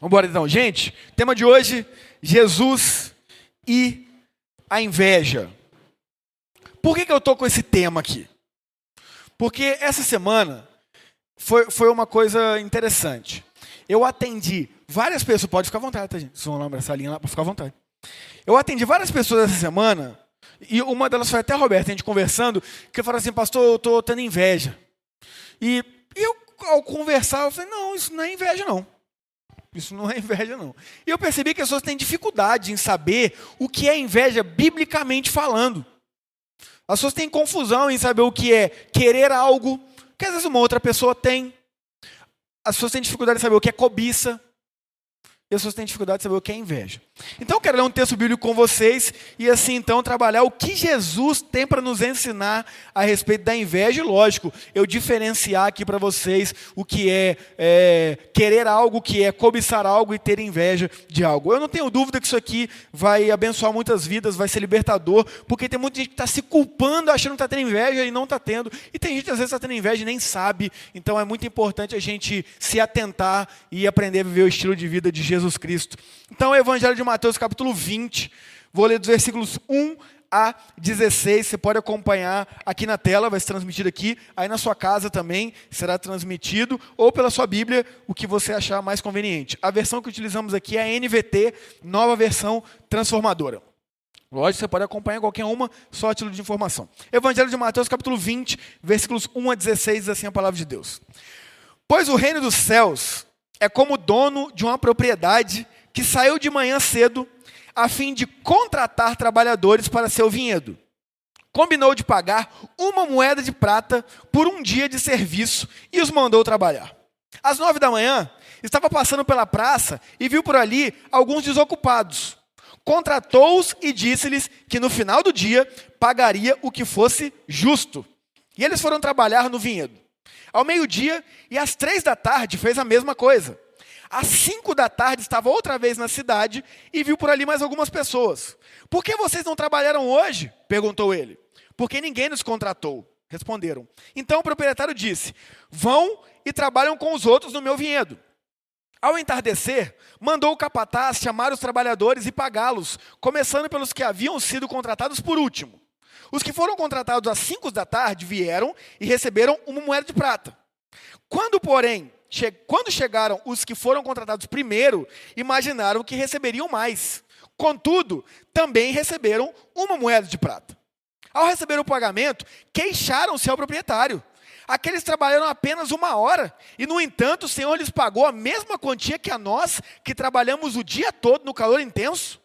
Vamos embora então. Gente, tema de hoje: Jesus e a inveja. Por que, que eu estou com esse tema aqui? Porque essa semana foi, foi uma coisa interessante. Eu atendi várias pessoas, pode ficar à vontade, tá, gente? Se vão lá abraçar a linha lá, pode ficar à vontade. Eu atendi várias pessoas essa semana, e uma delas foi até a Roberta, a gente conversando, que falou assim, pastor, eu estou tendo inveja. E eu, ao conversar, eu falei, não, isso não é inveja, não. Isso não é inveja, não. E eu percebi que as pessoas têm dificuldade em saber o que é inveja biblicamente falando. As pessoas têm confusão em saber o que é querer algo que às vezes uma outra pessoa tem. As pessoas têm dificuldade em saber o que é cobiça e as pessoas têm dificuldade de saber o que é inveja. Então eu quero ler um texto bíblico com vocês e assim então trabalhar o que Jesus tem para nos ensinar a respeito da inveja. E lógico, eu diferenciar aqui para vocês o que é, é, querer algo, o que é cobiçar algo e ter inveja de algo. Eu não tenho dúvida que isso aqui vai abençoar muitas vidas, vai ser libertador, porque tem muita gente que está se culpando, achando que está tendo inveja e não está tendo. E tem gente que às vezes está tendo inveja e nem sabe. Então é muito importante a gente se atentar e aprender a viver o estilo de vida de Jesus Cristo. Então, o Evangelho de Mateus, capítulo 20, vou ler dos versículos 1 a 16. Você pode acompanhar aqui na tela, vai ser transmitido aqui. Aí na sua casa também será transmitido, ou pela sua Bíblia, o que você achar mais conveniente. A versão que utilizamos aqui é a NVT, nova versão transformadora. Lógico, você pode acompanhar qualquer uma, só a título de informação. Evangelho de Mateus, capítulo 20, versículos 1 a 16, diz assim a palavra de Deus. Pois o reino dos céus é como o dono de uma propriedade que saiu de manhã cedo a fim de contratar trabalhadores para seu vinhedo. Combinou de pagar uma moeda de prata por um dia de serviço e os mandou trabalhar. Às nove da manhã, estava passando pela praça e viu por ali alguns desocupados. Contratou-os e disse-lhes que no final do dia pagaria o que fosse justo. E eles foram trabalhar no vinhedo. Ao meio-dia e às três da tarde fez a mesma coisa. Às cinco da tarde estava outra vez na cidade e viu por ali mais algumas pessoas. Por que vocês não trabalharam hoje? perguntou ele. Porque ninguém nos contratou. Responderam. Então o proprietário disse: Vão e trabalham com os outros no meu vinhedo. Ao entardecer, mandou o capataz chamar os trabalhadores e pagá-los, começando pelos que haviam sido contratados por último. Os que foram contratados às 5 da tarde vieram e receberam uma moeda de prata. Quando, porém, che quando chegaram os que foram contratados primeiro, imaginaram que receberiam mais. Contudo, também receberam uma moeda de prata. Ao receber o pagamento, queixaram-se ao proprietário. Aqueles trabalharam apenas uma hora, e no entanto o Senhor lhes pagou a mesma quantia que a nós, que trabalhamos o dia todo no calor intenso.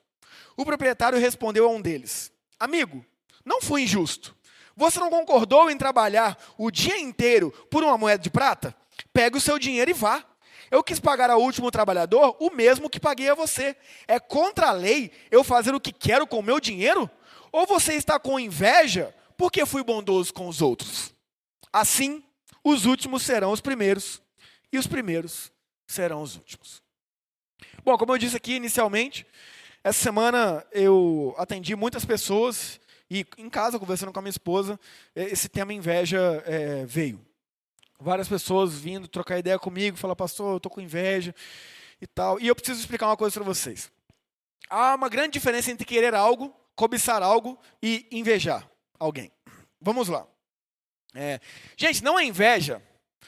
O proprietário respondeu a um deles: Amigo, não fui injusto. Você não concordou em trabalhar o dia inteiro por uma moeda de prata? Pegue o seu dinheiro e vá. Eu quis pagar ao último trabalhador o mesmo que paguei a você. É contra a lei eu fazer o que quero com o meu dinheiro? Ou você está com inveja porque fui bondoso com os outros? Assim, os últimos serão os primeiros e os primeiros serão os últimos. Bom, como eu disse aqui inicialmente, essa semana eu atendi muitas pessoas e em casa, conversando com a minha esposa, esse tema inveja é, veio. Várias pessoas vindo trocar ideia comigo, falar, pastor, eu estou com inveja e tal. E eu preciso explicar uma coisa para vocês. Há uma grande diferença entre querer algo, cobiçar algo e invejar alguém. Vamos lá. É, gente, não é inveja.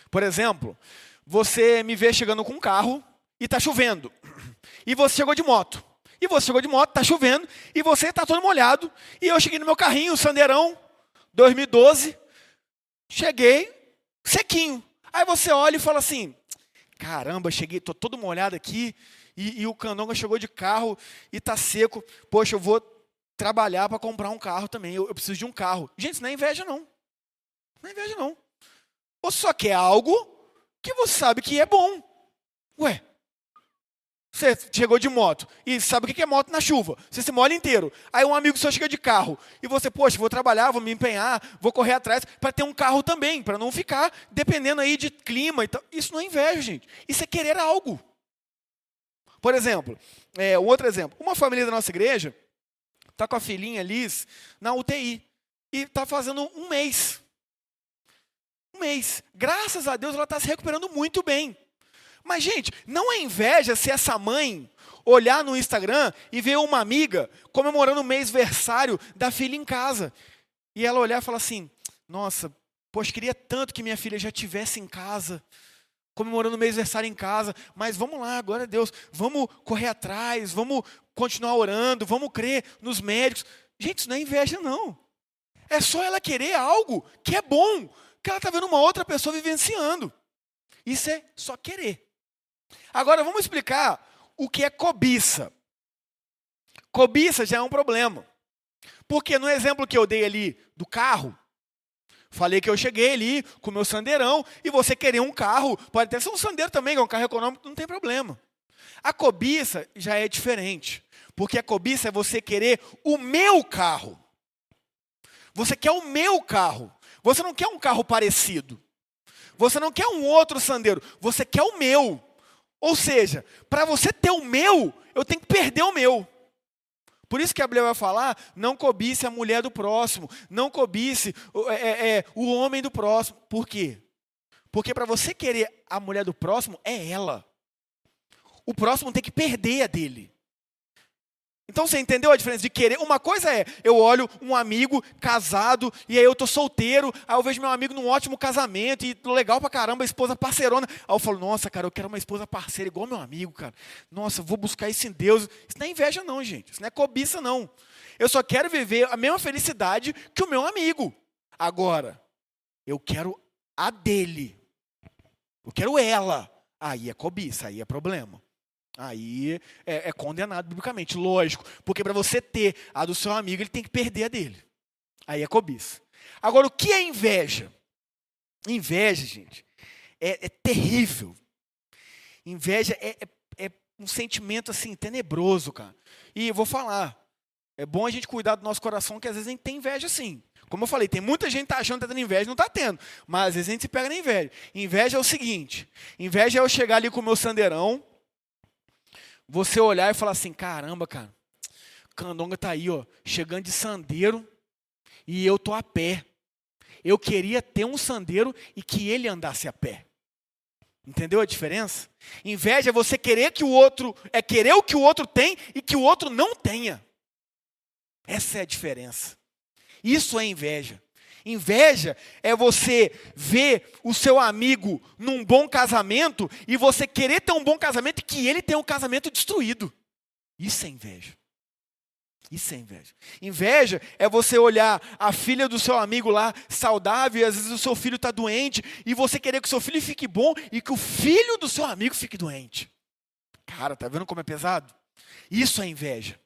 Por exemplo, você me vê chegando com um carro e está chovendo. E você chegou de moto. E você chegou de moto, está chovendo, e você está todo molhado. E eu cheguei no meu carrinho, Sandeirão, 2012. Cheguei, sequinho. Aí você olha e fala assim: caramba, cheguei, estou todo molhado aqui. E, e o Candonga chegou de carro e está seco. Poxa, eu vou trabalhar para comprar um carro também. Eu, eu, preciso de um carro. Gente, não é inveja, não. Não é inveja, não. Ou só quer algo que você sabe que é bom. Ué, você chegou de moto e sabe o que é moto na chuva. Você se molha inteiro. Aí um amigo seu chega de carro e você, poxa, vou trabalhar, vou me empenhar, vou correr atrás para ter um carro também, para não ficar dependendo aí de clima e tal. Isso não é inveja, gente. Isso é querer algo. Por exemplo, é, um outro exemplo. Uma família da nossa igreja está com a filhinha Liz na UTI e está fazendo um mês. Um mês. Graças a Deus ela está se recuperando muito bem. Mas, gente, não é inveja se essa mãe olhar no Instagram e ver uma amiga comemorando o mês versário da filha em casa. E ela olhar e falar assim: Nossa, poxa, queria tanto que minha filha já tivesse em casa, comemorando o mês versário em casa, mas vamos lá, glória a Deus, vamos correr atrás, vamos continuar orando, vamos crer nos médicos. Gente, isso não é inveja, não. É só ela querer algo que é bom, que ela está vendo uma outra pessoa vivenciando. Isso é só querer. Agora vamos explicar o que é cobiça. Cobiça já é um problema. Porque no exemplo que eu dei ali do carro, falei que eu cheguei ali com o meu sandeirão e você querer um carro, pode até ser um sandeiro também, que é um carro econômico, não tem problema. A cobiça já é diferente. Porque a cobiça é você querer o meu carro. Você quer o meu carro. Você não quer um carro parecido. Você não quer um outro sandeiro. Você quer o meu. Ou seja, para você ter o meu, eu tenho que perder o meu. Por isso que a Bíblia vai falar: não cobice a mulher do próximo, não cobice é, é, é, o homem do próximo. Por quê? Porque para você querer a mulher do próximo, é ela. O próximo tem que perder a dele. Então você entendeu a diferença de querer? Uma coisa é, eu olho um amigo casado, e aí eu tô solteiro, aí eu vejo meu amigo num ótimo casamento, e legal pra caramba, a esposa parceirona. Aí eu falo, nossa, cara, eu quero uma esposa parceira igual meu amigo, cara. Nossa, vou buscar isso em Deus. Isso não é inveja, não, gente. Isso não é cobiça, não. Eu só quero viver a mesma felicidade que o meu amigo. Agora, eu quero a dele. Eu quero ela. Aí é cobiça, aí é problema. Aí é, é, condenado biblicamente, lógico. Porque para você ter a do seu amigo, ele tem que perder a dele. Aí é cobiça. Agora, o que é inveja? Inveja, gente, é, é terrível. Inveja é, é, é, um sentimento assim, tenebroso, cara. E vou falar, é bom a gente cuidar do nosso coração, que às vezes a gente tem inveja sim. Como eu falei, tem muita gente que tá achando que tá tendo inveja, não está tendo. Mas às vezes a gente se pega na inveja. Inveja é o seguinte: inveja é eu chegar ali com o meu sandeirão, você olhar e falar assim: caramba, cara, Candonga tá aí, ó, chegando de sandeiro e eu tô a pé. Eu queria ter um sandeiro e que ele andasse a pé. Entendeu a diferença? Inveja é você querer que o outro, é querer o que o outro tem e que o outro não tenha. Essa é a diferença. Isso é inveja. Inveja é você ver o seu amigo num bom casamento e você querer ter um bom casamento e que ele tenha um casamento destruído. Isso é inveja. Isso é inveja. Inveja é você olhar a filha do seu amigo lá saudável, e às vezes o seu filho está doente, e você querer que o seu filho fique bom e que o filho do seu amigo fique doente. Cara, tá vendo como é pesado? Isso é inveja.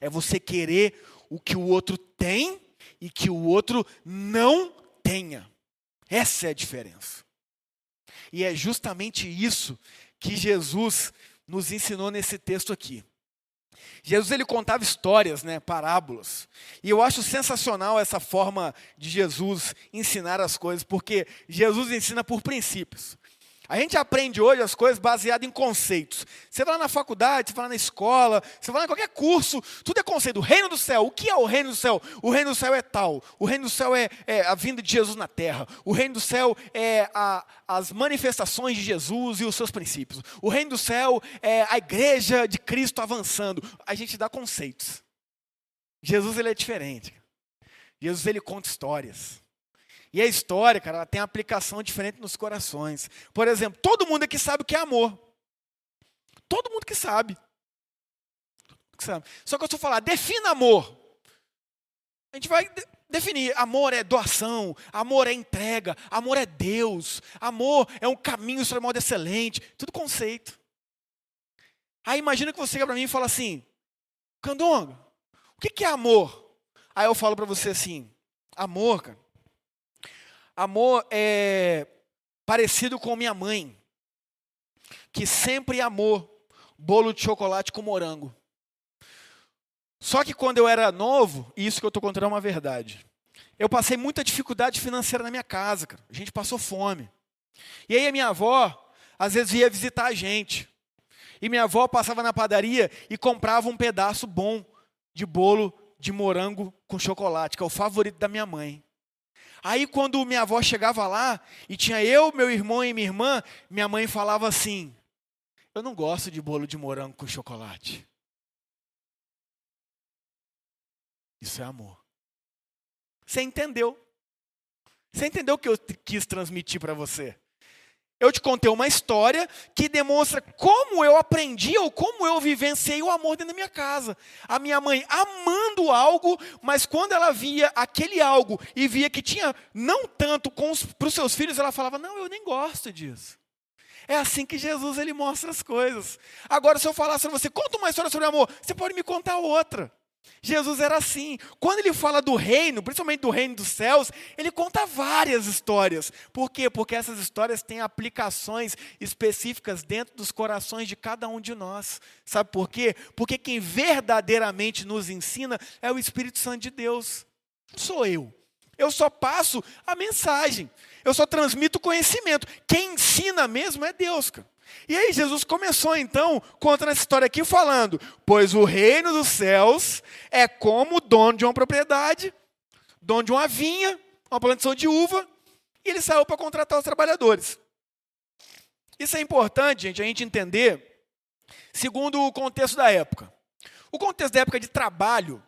É você querer o que o outro tem e que o outro não tenha. Essa é a diferença. E é justamente isso que Jesus nos ensinou nesse texto aqui. Jesus ele contava histórias, né, parábolas. E eu acho sensacional essa forma de Jesus ensinar as coisas, porque Jesus ensina por princípios. A gente aprende hoje as coisas baseadas em conceitos. Você vai lá na faculdade, você vai lá na escola, você vai lá em qualquer curso, tudo é conceito. O reino do céu, o que é o reino do céu? O reino do céu é tal. O reino do céu é, é a vinda de Jesus na terra. O reino do céu é a, as manifestações de Jesus e os seus princípios. O reino do céu é a igreja de Cristo avançando. A gente dá conceitos. Jesus ele é diferente. Jesus ele conta histórias. E a história, cara, ela tem aplicação diferente nos corações. Por exemplo, todo mundo aqui sabe o que é amor. Todo mundo que sabe. Que. Só que eu estou falar, defina amor. A gente vai de definir. Amor é doação, amor é entrega, amor é Deus, amor é um caminho sobre modo excelente. Tudo conceito. Aí imagina que você chega para mim e fala assim, Candonga, o que é amor? Aí eu falo para você assim, amor, cara, Amor é parecido com minha mãe, que sempre amou bolo de chocolate com morango. Só que quando eu era novo, e isso que eu estou contando é uma verdade, eu passei muita dificuldade financeira na minha casa, cara. A gente passou fome. E aí a minha avó, às vezes, ia visitar a gente. E minha avó passava na padaria e comprava um pedaço bom de bolo de morango com chocolate, que é o favorito da minha mãe. Aí quando minha avó chegava lá e tinha eu, meu irmão e minha irmã, minha mãe falava assim: "Eu não gosto de bolo de morango com chocolate". Isso é amor. Você entendeu? Você entendeu o que eu quis transmitir para você? Eu te contei uma história que demonstra como eu aprendi ou como eu vivenciei o amor dentro da minha casa. A minha mãe amando algo, mas quando ela via aquele algo e via que tinha não tanto para os seus filhos, ela falava: Não, eu nem gosto disso. É assim que Jesus ele mostra as coisas. Agora, se eu falasse para você, conta uma história sobre amor, você pode me contar outra. Jesus era assim. Quando ele fala do reino, principalmente do reino dos céus, ele conta várias histórias. Por quê? Porque essas histórias têm aplicações específicas dentro dos corações de cada um de nós. Sabe por quê? Porque quem verdadeiramente nos ensina é o Espírito Santo de Deus. Não sou eu. Eu só passo a mensagem. Eu só transmito conhecimento. Quem ensina mesmo é Deus, cara. E aí Jesus começou então, contando essa história aqui, falando: Pois o reino dos céus é como o dono de uma propriedade, dono de uma vinha, uma plantação de uva, e ele saiu para contratar os trabalhadores. Isso é importante, gente, a gente entender, segundo o contexto da época. O contexto da época de trabalho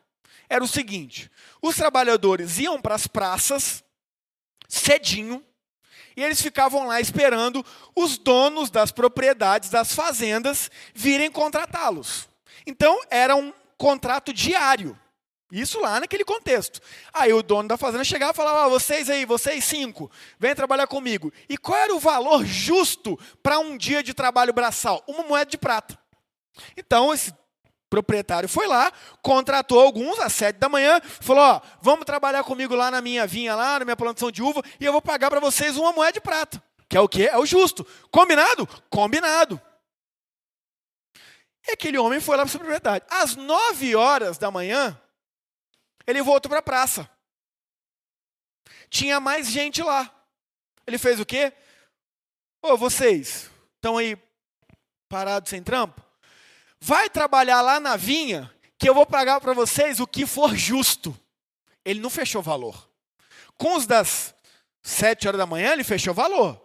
era o seguinte: os trabalhadores iam para as praças cedinho, e eles ficavam lá esperando os donos das propriedades, das fazendas, virem contratá-los. Então, era um contrato diário. Isso lá naquele contexto. Aí o dono da fazenda chegava e falava: ah, vocês aí, vocês cinco, vem trabalhar comigo. E qual era o valor justo para um dia de trabalho braçal? Uma moeda de prata. Então, esse proprietário foi lá, contratou alguns às sete da manhã, falou: ó, vamos trabalhar comigo lá na minha vinha, lá na minha plantação de uva, e eu vou pagar para vocês uma moeda de prata. Que é o quê? É o justo. Combinado? Combinado. E aquele homem foi lá para a propriedade. Às nove horas da manhã, ele voltou para a praça. Tinha mais gente lá. Ele fez o quê? Ô, vocês, estão aí parados sem trampo? Vai trabalhar lá na vinha, que eu vou pagar para vocês o que for justo. Ele não fechou valor. Com os das sete horas da manhã, ele fechou valor.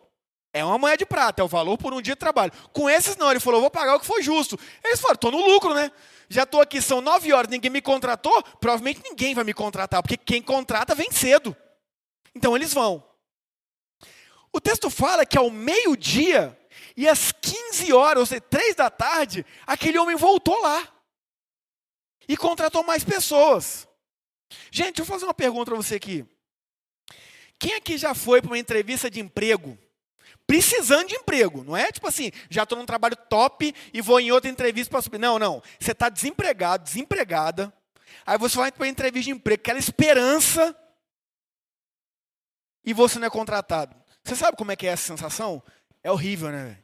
É uma moeda de prata, é o valor por um dia de trabalho. Com esses não, ele falou, vou pagar o que for justo. Eles falaram, estou no lucro, né? Já estou aqui, são nove horas, ninguém me contratou, provavelmente ninguém vai me contratar, porque quem contrata vem cedo. Então eles vão. O texto fala que ao meio-dia, e às 15 horas, ou seja, 3 da tarde, aquele homem voltou lá. E contratou mais pessoas. Gente, deixa eu fazer uma pergunta para você aqui. Quem aqui já foi para uma entrevista de emprego? Precisando de emprego, não é tipo assim, já estou num trabalho top e vou em outra entrevista para subir. Não, não. Você está desempregado, desempregada. Aí você vai para uma entrevista de emprego, aquela esperança, e você não é contratado. Você sabe como é que é essa sensação? É horrível, né?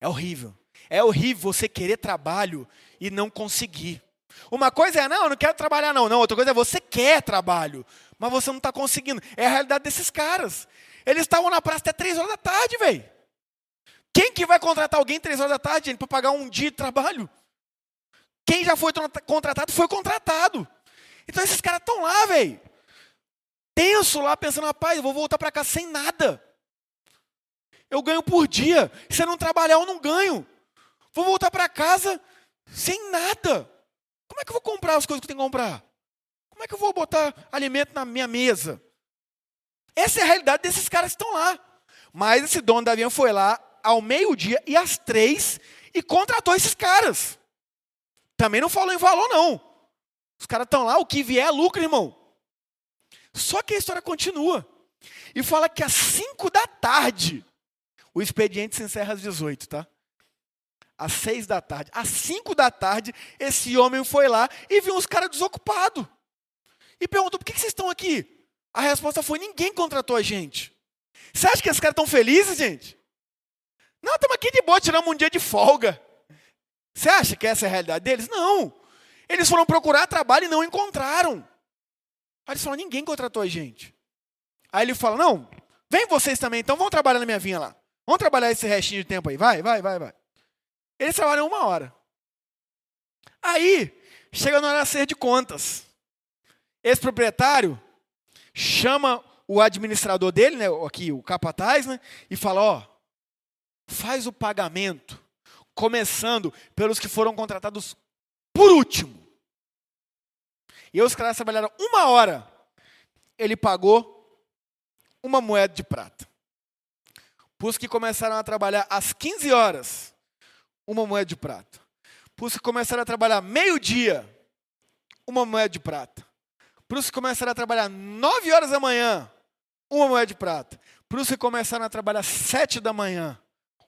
É horrível. É horrível você querer trabalho e não conseguir. Uma coisa é, não, eu não quero trabalhar, não. Não, outra coisa é você quer trabalho, mas você não está conseguindo. É a realidade desses caras. Eles estavam na praça até três horas da tarde, velho. Quem que vai contratar alguém três horas da tarde, para pagar um dia de trabalho? Quem já foi contratado, foi contratado. Então esses caras estão lá, velho. Tenso lá, pensando, rapaz, eu vou voltar para cá sem nada. Eu ganho por dia. Se eu não trabalhar, eu não ganho. Vou voltar para casa sem nada. Como é que eu vou comprar as coisas que eu tenho que comprar? Como é que eu vou botar alimento na minha mesa? Essa é a realidade desses caras que estão lá. Mas esse dono da avião foi lá ao meio-dia e às três e contratou esses caras. Também não falou em valor, não. Os caras estão lá, o que vier é lucro, irmão. Só que a história continua. E fala que às cinco da tarde, o expediente se encerra às 18, tá? Às 6 da tarde. Às 5 da tarde, esse homem foi lá e viu uns caras desocupados. E perguntou: por que vocês estão aqui? A resposta foi: ninguém contratou a gente. Você acha que esses caras estão felizes, gente? Não, estamos aqui de boa, tiramos um dia de folga. Você acha que essa é a realidade deles? Não. Eles foram procurar trabalho e não encontraram. Aí eles falaram: ninguém contratou a gente. Aí ele fala: não, vem vocês também, então vão trabalhar na minha vinha lá. Vamos trabalhar esse restinho de tempo aí. Vai, vai, vai, vai. Eles trabalham uma hora. Aí, chega na hora de ser de contas. Esse proprietário chama o administrador dele, né, aqui o capataz, né, e fala, ó, faz o pagamento, começando pelos que foram contratados por último. E os caras trabalharam uma hora, ele pagou uma moeda de prata. Para os que começaram a trabalhar às 15 horas, uma moeda de prata. Para os que começaram a trabalhar meio-dia, uma moeda de prata. Para os que começaram a trabalhar 9 horas da manhã, uma moeda de prata. Para os que começaram a trabalhar 7 da manhã,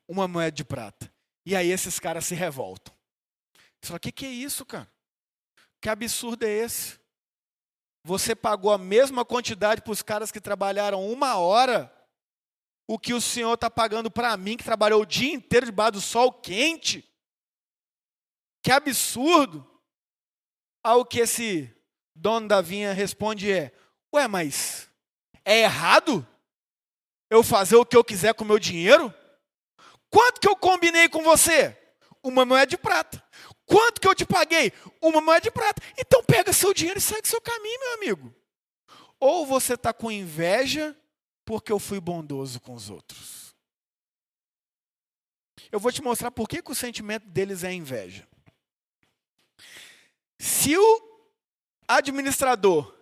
uma moeda de prata. E aí esses caras se revoltam. Você fala, o que, que é isso, cara? Que absurdo é esse? Você pagou a mesma quantidade para os caras que trabalharam uma hora, o que o Senhor está pagando para mim, que trabalhou o dia inteiro debaixo do sol quente? Que absurdo! Ao que esse dono da vinha responde é: Ué, mas é errado eu fazer o que eu quiser com o meu dinheiro? Quanto que eu combinei com você? Uma moeda de prata. Quanto que eu te paguei? Uma moeda de prata. Então pega seu dinheiro e segue seu caminho, meu amigo. Ou você está com inveja porque eu fui bondoso com os outros. Eu vou te mostrar por que, o sentimento deles é inveja. Se o administrador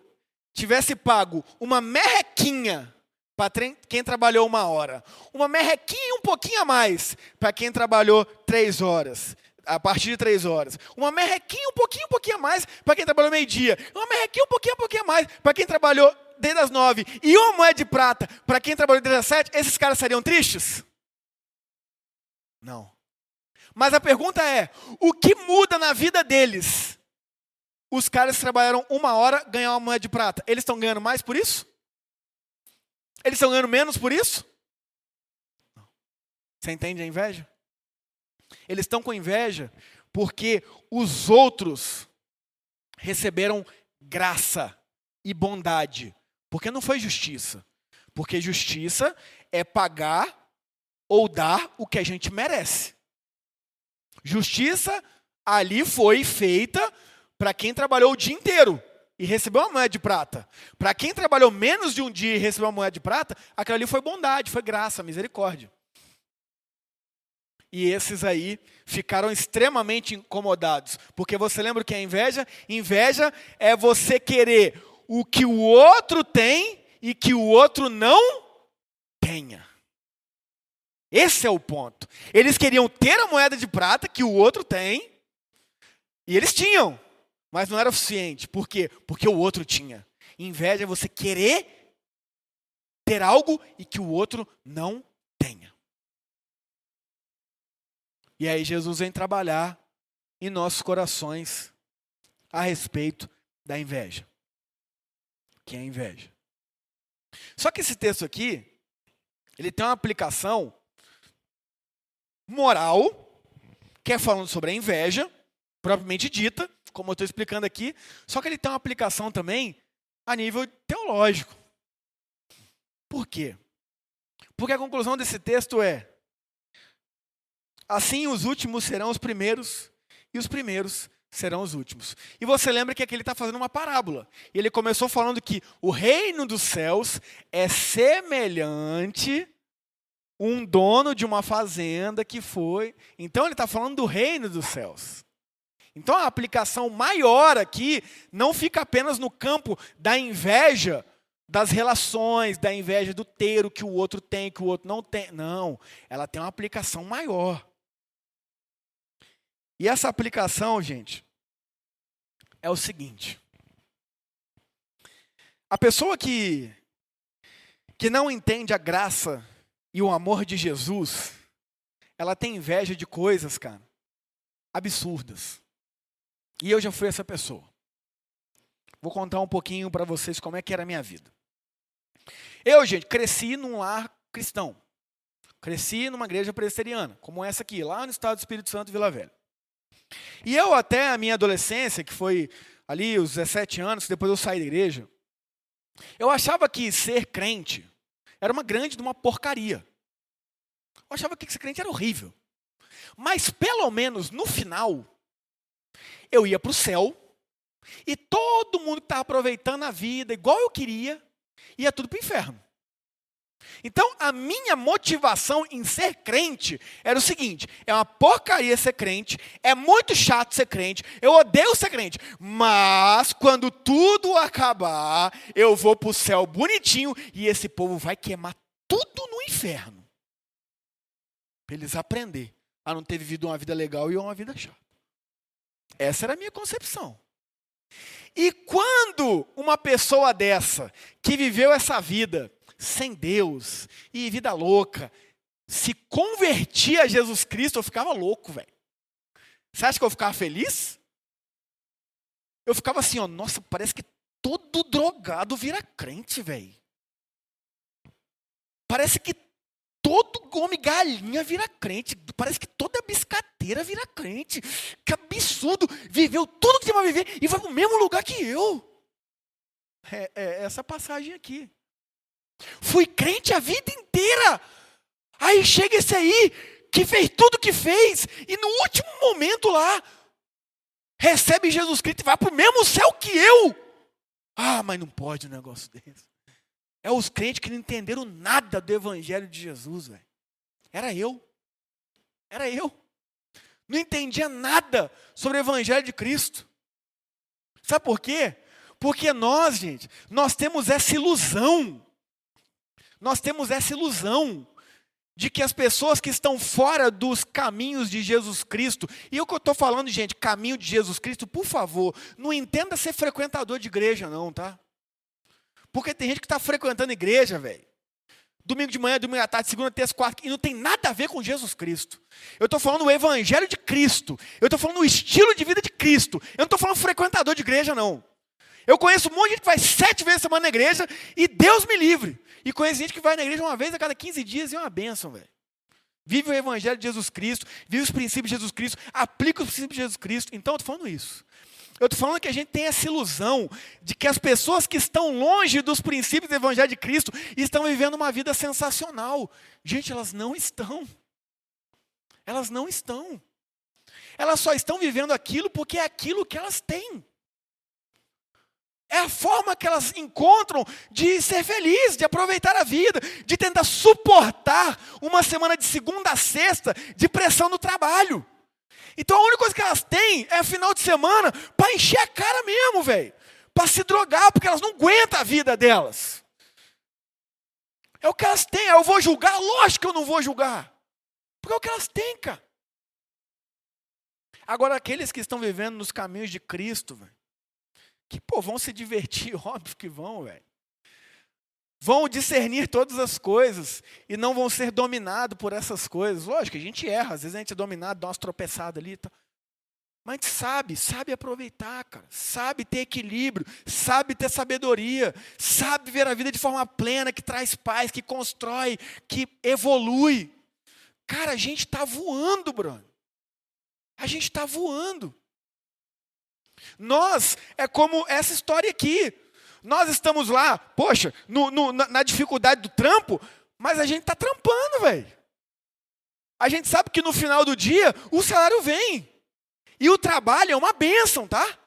tivesse pago uma merrequinha para quem trabalhou uma hora, uma merrequinha um pouquinho a mais para quem trabalhou três horas, a partir de três horas. Uma merrequinha um pouquinho, um pouquinho a mais para quem trabalhou meio-dia. Uma merrequinha um pouquinho, um pouquinho a mais para quem trabalhou desde as nove. E uma moeda de prata para quem trabalhou desde as sete. Esses caras seriam tristes? Não. Mas a pergunta é: o que muda na vida deles? Os caras que trabalharam uma hora ganham uma moeda de prata. Eles estão ganhando mais por isso? Eles estão ganhando menos por isso? Você entende a inveja? Eles estão com inveja porque os outros receberam graça e bondade. Porque não foi justiça. Porque justiça é pagar ou dar o que a gente merece. Justiça ali foi feita para quem trabalhou o dia inteiro e recebeu uma moeda de prata. Para quem trabalhou menos de um dia e recebeu uma moeda de prata, aquilo ali foi bondade, foi graça, misericórdia. E esses aí ficaram extremamente incomodados. Porque você lembra o que é inveja? Inveja é você querer o que o outro tem e que o outro não tenha. Esse é o ponto. Eles queriam ter a moeda de prata que o outro tem, e eles tinham, mas não era suficiente. Por quê? Porque o outro tinha. Inveja é você querer ter algo e que o outro não tenha. E aí Jesus vem trabalhar em nossos corações a respeito da inveja. Que é a inveja. Só que esse texto aqui, ele tem uma aplicação moral, que é falando sobre a inveja, propriamente dita, como eu estou explicando aqui, só que ele tem uma aplicação também a nível teológico. Por quê? Porque a conclusão desse texto é: Assim os últimos serão os primeiros, e os primeiros serão os últimos. E você lembra que aqui ele está fazendo uma parábola. E ele começou falando que o reino dos céus é semelhante um dono de uma fazenda que foi. Então ele está falando do reino dos céus. Então a aplicação maior aqui não fica apenas no campo da inveja das relações, da inveja do ter o que o outro tem, que o outro não tem. Não, ela tem uma aplicação maior. E essa aplicação, gente, é o seguinte: a pessoa que que não entende a graça e o amor de Jesus, ela tem inveja de coisas, cara, absurdas. E eu já fui essa pessoa. Vou contar um pouquinho para vocês como é que era a minha vida. Eu, gente, cresci num lar cristão. Cresci numa igreja presbiteriana, como essa aqui, lá no estado do Espírito Santo, Vila Velha. E eu até a minha adolescência, que foi ali os 17 anos, que depois eu saí da igreja, eu achava que ser crente era uma grande de uma porcaria. Eu achava que ser crente era horrível. Mas pelo menos no final, eu ia para o céu e todo mundo que estava aproveitando a vida igual eu queria, ia tudo para o inferno. Então, a minha motivação em ser crente era o seguinte: é uma porcaria ser crente, é muito chato ser crente, eu odeio ser crente, mas quando tudo acabar, eu vou para o céu bonitinho e esse povo vai queimar tudo no inferno. Para eles aprender a não ter vivido uma vida legal e uma vida chata. Essa era a minha concepção. E quando uma pessoa dessa, que viveu essa vida, sem Deus e vida louca, se convertia a Jesus Cristo, eu ficava louco, velho. Você acha que eu ficava feliz? Eu ficava assim, ó, nossa, parece que todo drogado vira crente, velho. Parece que todo homem galinha vira crente. Parece que toda biscateira vira crente. Que absurdo! Viveu tudo que tem para viver e vai para o mesmo lugar que eu. É, é essa passagem aqui. Fui crente a vida inteira. Aí chega esse aí que fez tudo que fez e no último momento lá recebe Jesus Cristo e vai para o mesmo céu que eu. Ah, mas não pode um negócio desse. É os crentes que não entenderam nada do evangelho de Jesus, velho. Era eu. Era eu. Não entendia nada sobre o evangelho de Cristo. Sabe por quê? Porque nós, gente, nós temos essa ilusão nós temos essa ilusão de que as pessoas que estão fora dos caminhos de Jesus Cristo, e o que eu estou falando, gente, caminho de Jesus Cristo, por favor, não entenda ser frequentador de igreja, não, tá? Porque tem gente que está frequentando igreja, velho. Domingo de manhã, domingo à tarde, segunda, terça, quarta, e não tem nada a ver com Jesus Cristo. Eu estou falando o evangelho de Cristo. Eu estou falando o estilo de vida de Cristo. Eu não estou falando frequentador de igreja, não. Eu conheço um monte de gente que vai sete vezes semana na igreja e Deus me livre. E conheço gente que vai na igreja uma vez a cada 15 dias e é uma bênção, velho. Vive o evangelho de Jesus Cristo, vive os princípios de Jesus Cristo, aplica os princípios de Jesus Cristo. Então eu estou falando isso. Eu estou falando que a gente tem essa ilusão de que as pessoas que estão longe dos princípios do Evangelho de Cristo estão vivendo uma vida sensacional. Gente, elas não estão. Elas não estão. Elas só estão vivendo aquilo porque é aquilo que elas têm. É a forma que elas encontram de ser feliz, de aproveitar a vida, de tentar suportar uma semana de segunda a sexta de pressão no trabalho. Então a única coisa que elas têm é final de semana para encher a cara mesmo, velho. Para se drogar, porque elas não aguentam a vida delas. É o que elas têm. Eu vou julgar? Lógico que eu não vou julgar. Porque é o que elas têm, cara. Agora, aqueles que estão vivendo nos caminhos de Cristo, velho que, pô, vão se divertir, óbvio que vão, velho. Vão discernir todas as coisas e não vão ser dominados por essas coisas. Lógico, a gente erra, às vezes a gente é dominado, dá umas tropeçadas ali. Tá. Mas a gente sabe, sabe aproveitar, cara. Sabe ter equilíbrio, sabe ter sabedoria, sabe ver a vida de forma plena, que traz paz, que constrói, que evolui. Cara, a gente está voando, Bruno. A gente está voando. Nós é como essa história aqui. Nós estamos lá, poxa, no, no, na dificuldade do trampo, mas a gente está trampando, velho. A gente sabe que no final do dia o salário vem. E o trabalho é uma bênção, tá?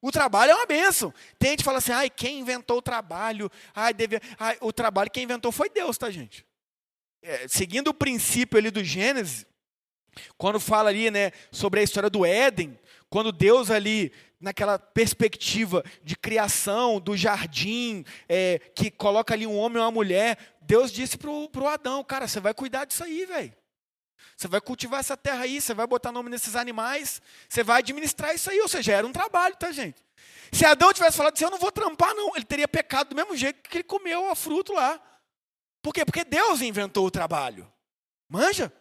O trabalho é uma bênção. Tem gente que fala assim, ai, quem inventou o trabalho? Ai, deve... ai, o trabalho quem inventou foi Deus, tá, gente? É, seguindo o princípio ali do Gênesis, quando fala ali, né, sobre a história do Éden, quando Deus ali, naquela perspectiva de criação do jardim, é, que coloca ali um homem e uma mulher, Deus disse para o Adão, cara, você vai cuidar disso aí, velho. Você vai cultivar essa terra aí, você vai botar nome nesses animais, você vai administrar isso aí, ou seja, era um trabalho, tá, gente? Se Adão tivesse falado assim, eu não vou trampar, não, ele teria pecado do mesmo jeito que ele comeu a fruto lá. Por quê? Porque Deus inventou o trabalho. Manja?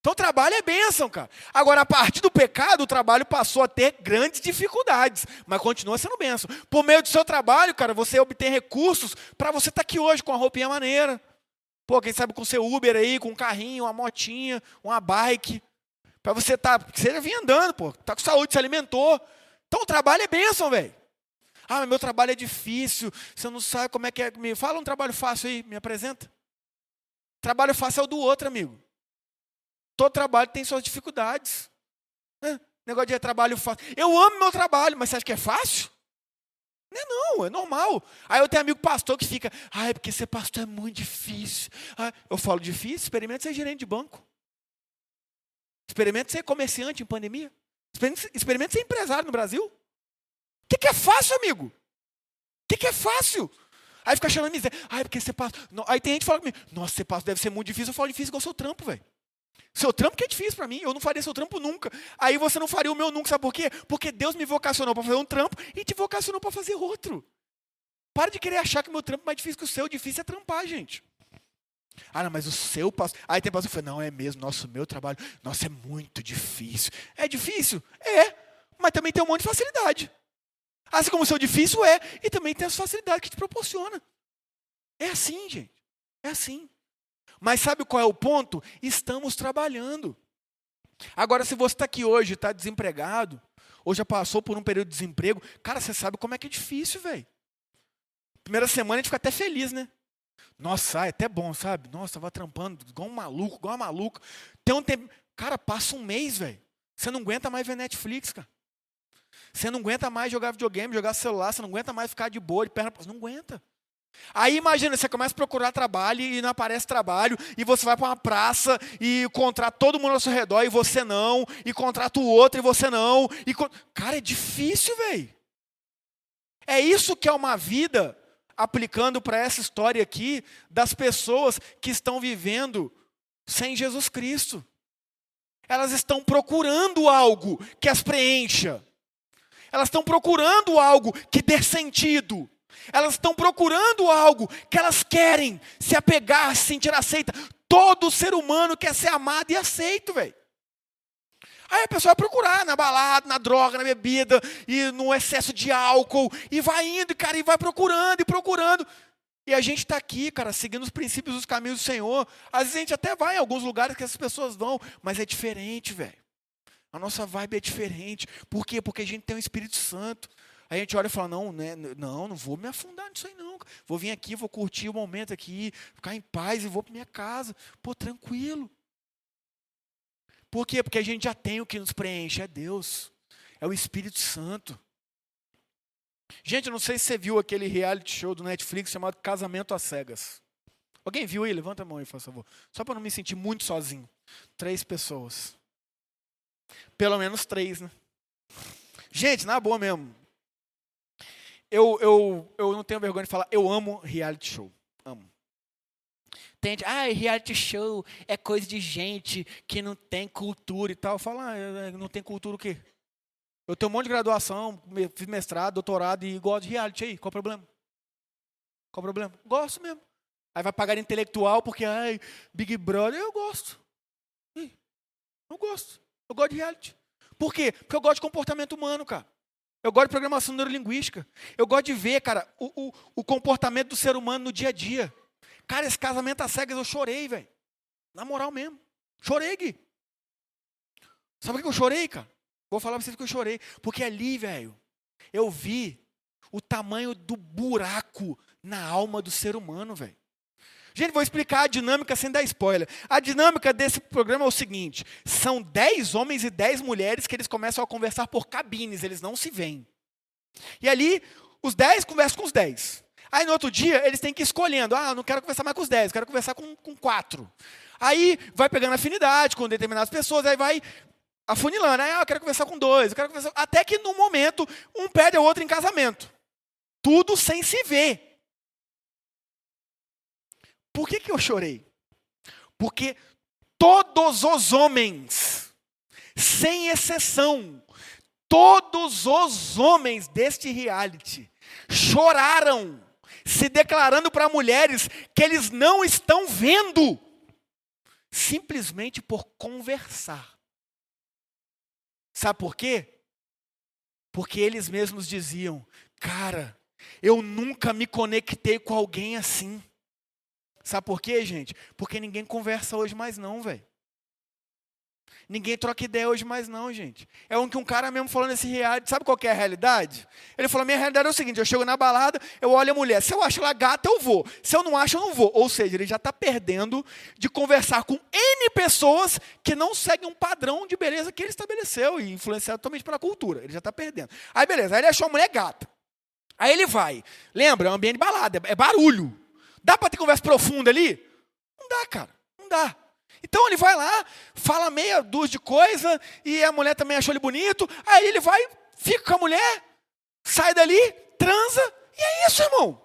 Então, trabalho é bênção, cara. Agora, a partir do pecado, o trabalho passou a ter grandes dificuldades, mas continua sendo bênção. Por meio do seu trabalho, cara, você obtém recursos para você estar tá aqui hoje com a roupinha maneira. Pô, quem sabe com seu Uber aí, com um carrinho, uma motinha, uma bike. Para você estar. Tá, você já vinha andando, pô. Tá com saúde, se alimentou. Então, o trabalho é bênção, velho. Ah, meu trabalho é difícil. Você não sabe como é que é. Me fala um trabalho fácil aí, me apresenta. Trabalho fácil é o do outro, amigo. Todo trabalho tem suas dificuldades. Né? Negócio de trabalho fácil. Eu amo meu trabalho, mas você acha que é fácil? Não é não, é normal. Aí eu tenho amigo pastor que fica, é porque ser pastor é muito difícil. Ah, eu falo difícil, experimenta ser gerente de banco. Experimenta ser comerciante em pandemia. Experimenta ser empresário no Brasil. O que, que é fácil, amigo? O que, que é fácil? Aí fica achando miséria. É porque ser pastor. Aí tem gente que fala comigo, nossa, ser pastor deve ser muito difícil. Eu falo difícil igual seu trampo, velho. Seu trampo que é difícil para mim, eu não faria seu trampo nunca. Aí você não faria o meu nunca, sabe por quê? Porque Deus me vocacionou para fazer um trampo e te vocacionou para fazer outro. Para de querer achar que o meu trampo é mais difícil que o seu, difícil é trampar, gente. Ah, não, mas o seu pastor. Aí tem pastor que fala, não, é mesmo, nosso meu trabalho, nossa, é muito difícil. É difícil? É, mas também tem um monte de facilidade. Assim como o seu difícil é, e também tem as facilidades que te proporciona. É assim, gente. É assim. Mas sabe qual é o ponto? Estamos trabalhando. Agora, se você está aqui hoje, está desempregado, ou já passou por um período de desemprego, cara, você sabe como é que é difícil, velho. Primeira semana a gente fica até feliz, né? Nossa, é até bom, sabe? Nossa, tava trampando igual um maluco, igual uma maluca. Tem um tempo. Cara, passa um mês, velho. Você não aguenta mais ver Netflix, cara. Você não aguenta mais jogar videogame, jogar celular, você não aguenta mais ficar de boa, de perna. Não aguenta. Aí imagina, você começa a procurar trabalho e não aparece trabalho, e você vai para uma praça e contrata todo mundo ao seu redor e você não, e contrata o outro e você não. E Cara, é difícil, velho. É isso que é uma vida aplicando para essa história aqui das pessoas que estão vivendo sem Jesus Cristo. Elas estão procurando algo que as preencha. Elas estão procurando algo que dê sentido. Elas estão procurando algo que elas querem se apegar, se sentir aceita. Todo ser humano quer ser amado e aceito, velho. Aí a pessoa vai procurar na balada, na droga, na bebida, e no excesso de álcool, e vai indo, cara, e vai procurando e procurando. E a gente está aqui, cara, seguindo os princípios dos caminhos do Senhor. Às vezes a gente até vai em alguns lugares que essas pessoas vão, mas é diferente, velho. A nossa vibe é diferente. Por quê? Porque a gente tem o Espírito Santo. A gente olha e fala, não, né, não, não vou me afundar nisso aí não. Vou vir aqui, vou curtir o momento aqui, ficar em paz e vou para minha casa. Pô, tranquilo. Por quê? Porque a gente já tem o que nos preenche, é Deus. É o Espírito Santo. Gente, eu não sei se você viu aquele reality show do Netflix chamado Casamento às Cegas. Alguém viu aí? Levanta a mão aí, por favor. Só para não me sentir muito sozinho. Três pessoas. Pelo menos três, né? Gente, na boa mesmo. Eu, eu, eu não tenho vergonha de falar, eu amo reality show. Amo. Tem gente, ah, reality show é coisa de gente que não tem cultura e tal. Fala, ah, não tem cultura o quê? Eu tenho um monte de graduação, fiz mestrado, doutorado e gosto de reality aí. Qual o problema? Qual o problema? Gosto mesmo. Aí vai pagar intelectual porque, ai, Big Brother, eu gosto. Eu gosto. Eu gosto de reality. Por quê? Porque eu gosto de comportamento humano, cara. Eu gosto de programação neurolinguística. Eu gosto de ver, cara, o, o, o comportamento do ser humano no dia a dia. Cara, esse casamento às cegas eu chorei, velho. Na moral mesmo. Chorei, Gui. Sabe por que eu chorei, cara? Vou falar pra vocês que eu chorei. Porque ali, velho, eu vi o tamanho do buraco na alma do ser humano, velho. Gente, vou explicar a dinâmica sem dar spoiler. A dinâmica desse programa é o seguinte: são 10 homens e 10 mulheres que eles começam a conversar por cabines, eles não se veem. E ali, os 10 conversam com os 10. Aí no outro dia, eles têm que ir escolhendo. Ah, não quero conversar mais com os 10, quero conversar com, com 4. Aí vai pegando afinidade com determinadas pessoas, aí vai afunilando. Ah, eu quero conversar com dois, eu quero conversar. Até que no momento, um pede ao outro em casamento. Tudo sem se ver. Por que, que eu chorei? Porque todos os homens, sem exceção, todos os homens deste reality choraram se declarando para mulheres que eles não estão vendo, simplesmente por conversar. Sabe por quê? Porque eles mesmos diziam: Cara, eu nunca me conectei com alguém assim. Sabe por quê, gente? Porque ninguém conversa hoje mais não, velho. Ninguém troca ideia hoje mais não, gente. É um que um cara mesmo falando esse reality, sabe qual é a realidade? Ele falou, minha realidade é o seguinte, eu chego na balada, eu olho a mulher, se eu acho ela gata, eu vou. Se eu não acho, eu não vou. Ou seja, ele já está perdendo de conversar com N pessoas que não seguem um padrão de beleza que ele estabeleceu e influenciado totalmente pela cultura. Ele já está perdendo. Aí beleza, aí ele achou a mulher gata. Aí ele vai. Lembra, é um ambiente balada, é barulho. Dá para ter conversa profunda ali? Não dá, cara. Não dá. Então ele vai lá, fala meia dúzia de coisa, e a mulher também achou ele bonito. Aí ele vai, fica com a mulher, sai dali, transa, e é isso, irmão.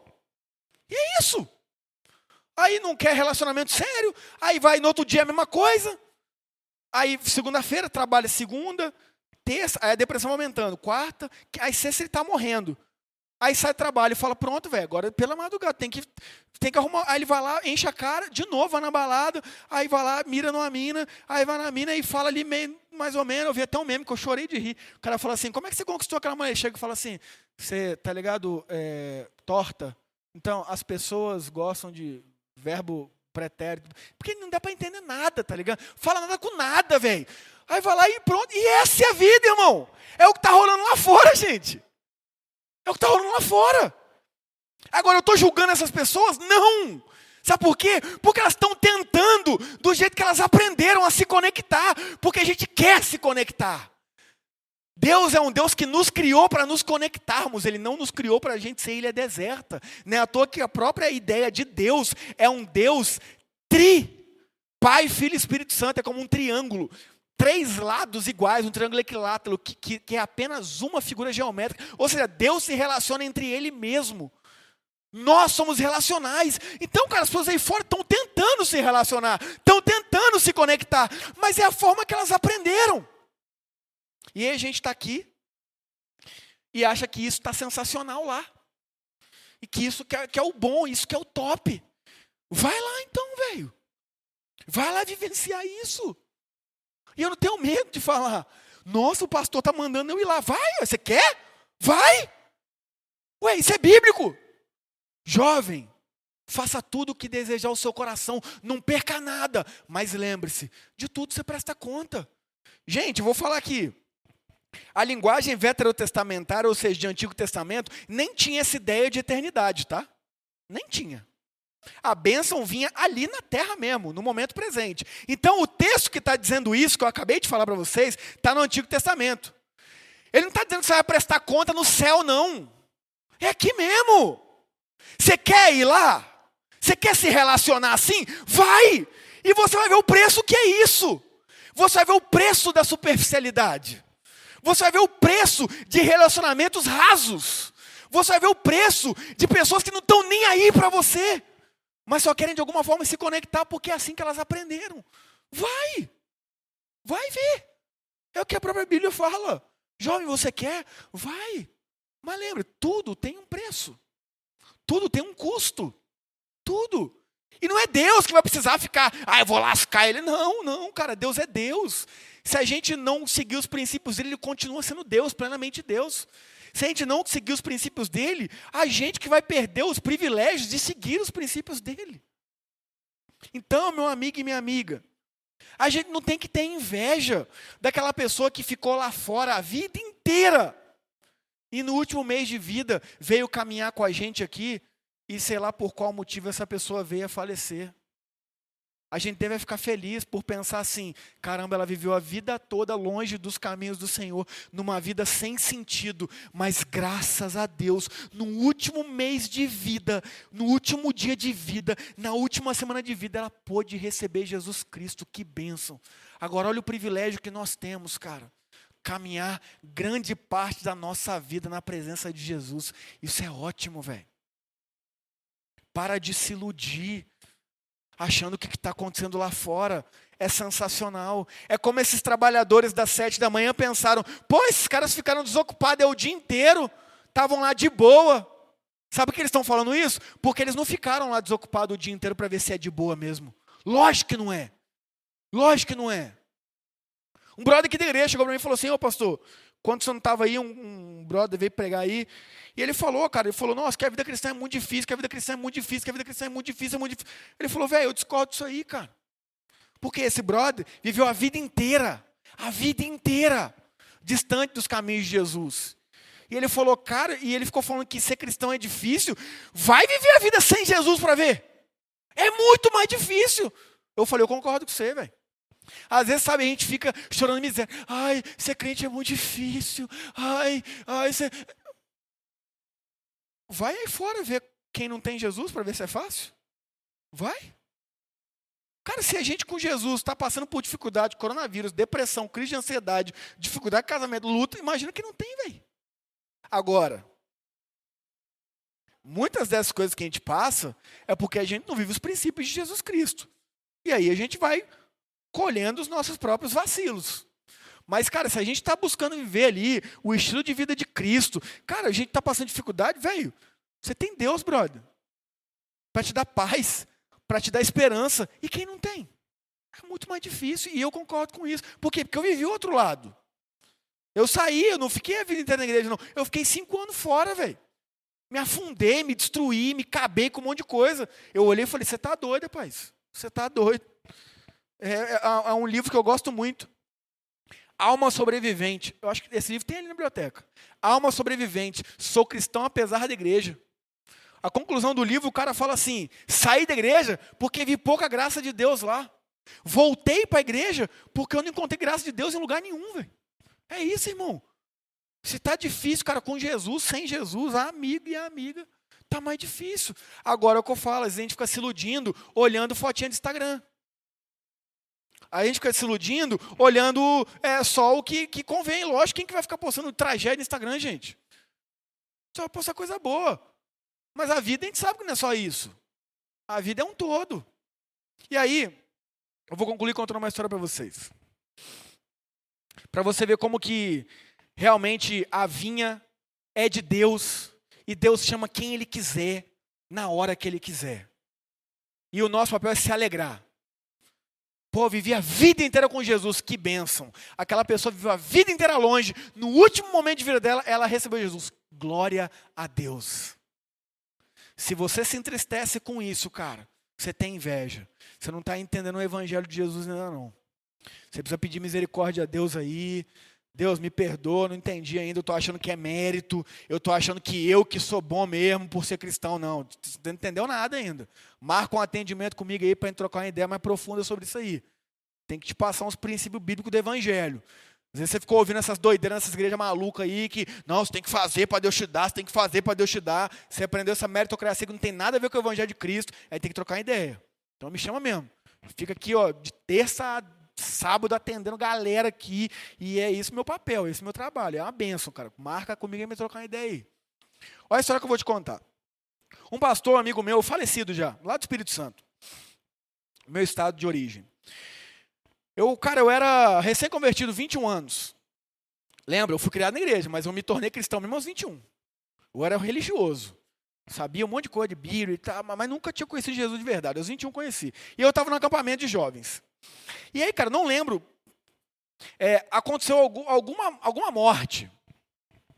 E é isso. Aí não quer relacionamento sério, aí vai no outro dia a mesma coisa. Aí segunda-feira trabalha segunda, terça, aí a depressão aumentando, quarta, aí sexta ele está morrendo. Aí sai trabalho e fala, pronto, velho, agora pela madrugada, tem que, tem que arrumar. Aí ele vai lá, enche a cara, de novo, vai na balada, aí vai lá, mira numa mina, aí vai na mina e fala ali meio, mais ou menos, eu vi até um meme que eu chorei de rir. O cara fala assim, como é que você conquistou aquela mulher? Ele chega e fala assim, você, tá ligado, é, torta? Então, as pessoas gostam de verbo pretérito, porque não dá para entender nada, tá ligado? Fala nada com nada, velho. Aí vai lá e pronto, e essa é a vida, irmão. É o que tá rolando lá fora, gente. É o que está rolando lá fora. Agora, eu estou julgando essas pessoas? Não! Sabe por quê? Porque elas estão tentando do jeito que elas aprenderam a se conectar, porque a gente quer se conectar. Deus é um Deus que nos criou para nos conectarmos, Ele não nos criou para a gente ser ilha deserta. Não é à toa que a própria ideia de Deus é um Deus tri. Pai, Filho e Espírito Santo é como um triângulo três lados iguais, um triângulo equilátero, que, que, que, é apenas uma figura geométrica. Ou seja, Deus se relaciona entre Ele mesmo. Nós somos relacionais. Então, cara, as pessoas aí fora estão tentando se relacionar, estão tentando se conectar, mas é a forma que elas aprenderam. E aí a gente está aqui e acha que isso está sensacional lá. E que isso que é, que é o bom, isso que é o top. Vai lá então, velho. Vai lá vivenciar isso. E eu não tenho medo de falar. Nossa, o pastor está mandando eu ir lá. Vai, você quer? Vai. Ué, isso é bíblico. Jovem, faça tudo o que desejar o seu coração. Não perca nada. Mas lembre-se, de tudo você presta conta. Gente, vou falar aqui. A linguagem veterotestamentária, ou seja, de Antigo Testamento, nem tinha essa ideia de eternidade, tá? Nem tinha. A bênção vinha ali na terra mesmo, no momento presente. Então, o texto que está dizendo isso, que eu acabei de falar para vocês, está no Antigo Testamento. Ele não está dizendo que você vai prestar conta no céu, não. É aqui mesmo. Você quer ir lá? Você quer se relacionar assim? Vai! E você vai ver o preço que é isso. Você vai ver o preço da superficialidade. Você vai ver o preço de relacionamentos rasos. Você vai ver o preço de pessoas que não estão nem aí para você mas só querem de alguma forma se conectar porque é assim que elas aprenderam. Vai! Vai ver! É o que a própria Bíblia fala. Jovem, você quer? Vai! Mas lembre, tudo tem um preço. Tudo tem um custo. Tudo. E não é Deus que vai precisar ficar, ah, eu vou lascar ele. Não, não, cara, Deus é Deus. Se a gente não seguir os princípios dele, ele continua sendo Deus, plenamente Deus. Se a gente não seguir os princípios dele, a gente que vai perder os privilégios de seguir os princípios dele. Então, meu amigo e minha amiga, a gente não tem que ter inveja daquela pessoa que ficou lá fora a vida inteira e no último mês de vida veio caminhar com a gente aqui e sei lá por qual motivo essa pessoa veio a falecer a gente deve ficar feliz por pensar assim: caramba, ela viveu a vida toda longe dos caminhos do Senhor, numa vida sem sentido, mas graças a Deus, no último mês de vida, no último dia de vida, na última semana de vida, ela pôde receber Jesus Cristo. Que bênção! Agora, olha o privilégio que nós temos, cara. Caminhar grande parte da nossa vida na presença de Jesus. Isso é ótimo, velho. Para de se iludir achando que o que está acontecendo lá fora é sensacional. É como esses trabalhadores das sete da manhã pensaram: pô, esses caras ficaram desocupados é o dia inteiro, estavam lá de boa. Sabe por que eles estão falando isso? Porque eles não ficaram lá desocupados o dia inteiro para ver se é de boa mesmo. Lógico que não é. Lógico que não é. Um brother aqui da igreja chegou para mim e falou assim: Ô pastor, quando você não estava aí, um, um brother veio pregar aí, e ele falou, cara, ele falou, nossa, que a vida cristã é muito difícil, que a vida cristã é muito difícil, que a vida cristã é muito difícil, é muito difícil. Ele falou, velho, eu discordo disso aí, cara. Porque esse brother viveu a vida inteira, a vida inteira, distante dos caminhos de Jesus. E ele falou, cara, e ele ficou falando que ser cristão é difícil. Vai viver a vida sem Jesus para ver. É muito mais difícil. Eu falei, eu concordo com você, velho. Às vezes, sabe, a gente fica chorando miséria. Ai, ser crente é muito difícil. Ai, ai, ser... vai aí fora ver quem não tem Jesus para ver se é fácil. Vai. Cara, se a gente com Jesus está passando por dificuldade, coronavírus, depressão, crise de ansiedade, dificuldade de casamento, luta, imagina que não tem, velho. Agora, muitas dessas coisas que a gente passa é porque a gente não vive os princípios de Jesus Cristo. E aí a gente vai colhendo os nossos próprios vacilos. Mas, cara, se a gente está buscando viver ali o estilo de vida de Cristo, cara, a gente está passando dificuldade, velho. Você tem Deus, brother, para te dar paz, para te dar esperança. E quem não tem? É muito mais difícil. E eu concordo com isso. Por quê? Porque eu vivi o outro lado. Eu saí, eu não fiquei a vida inteira na igreja, não. Eu fiquei cinco anos fora, velho. Me afundei, me destruí, me acabei com um monte de coisa. Eu olhei e falei: você está doido, rapaz. Você está doido. É, é, é, um livro que eu gosto muito. Alma Sobrevivente. Eu acho que esse livro tem ali na biblioteca. Alma Sobrevivente. Sou cristão apesar da igreja. A conclusão do livro, o cara fala assim: saí da igreja porque vi pouca graça de Deus lá. Voltei para a igreja porque eu não encontrei graça de Deus em lugar nenhum, velho. É isso, irmão. Se está difícil, cara, com Jesus, sem Jesus, a amigo e a amiga, tá mais difícil. Agora é o que eu falo, a gente fica se iludindo olhando fotinha de Instagram. A gente fica se iludindo olhando é, só o que, que convém. Lógico, quem que vai ficar postando tragédia no Instagram, gente? Só vai postar coisa boa. Mas a vida a gente sabe que não é só isso. A vida é um todo. E aí, eu vou concluir contando uma história para vocês. Para você ver como que realmente a vinha é de Deus e Deus chama quem ele quiser na hora que ele quiser. E o nosso papel é se alegrar. Pô, vivi a vida inteira com Jesus, que bênção. Aquela pessoa viveu a vida inteira longe, no último momento de vida dela, ela recebeu Jesus. Glória a Deus. Se você se entristece com isso, cara, você tem inveja. Você não está entendendo o evangelho de Jesus ainda não. Você precisa pedir misericórdia a Deus aí. Deus, me perdoa, não entendi ainda, eu estou achando que é mérito, eu estou achando que eu que sou bom mesmo por ser cristão. Não, você não entendeu nada ainda. Marca um atendimento comigo aí para trocar uma ideia mais profunda sobre isso aí. Tem que te passar uns princípios bíblicos do evangelho. Às vezes você ficou ouvindo essas doideiras nessas igrejas malucas aí, que não, você tem que fazer para Deus te dar, você tem que fazer para Deus te dar. Você aprendeu essa meritocracia que não tem nada a ver com o evangelho de Cristo, aí tem que trocar ideia. Então me chama mesmo. Fica aqui, ó, de terça a sábado atendendo galera aqui, e é isso meu papel, esse meu trabalho. É uma benção, cara. Marca comigo e me trocar uma ideia aí. Olha a história que eu vou te contar. Um pastor, amigo meu, falecido já, lá do Espírito Santo, meu estado de origem. Eu, cara, eu era recém-convertido, 21 anos. Lembra, eu fui criado na igreja, mas eu me tornei cristão mesmo aos 21. Eu era religioso. Sabia um monte de coisa de Bíblia e tal, mas nunca tinha conhecido Jesus de verdade. Aos 21 conheci. E eu estava no acampamento de jovens. E aí, cara, não lembro. É, aconteceu algum, alguma, alguma morte.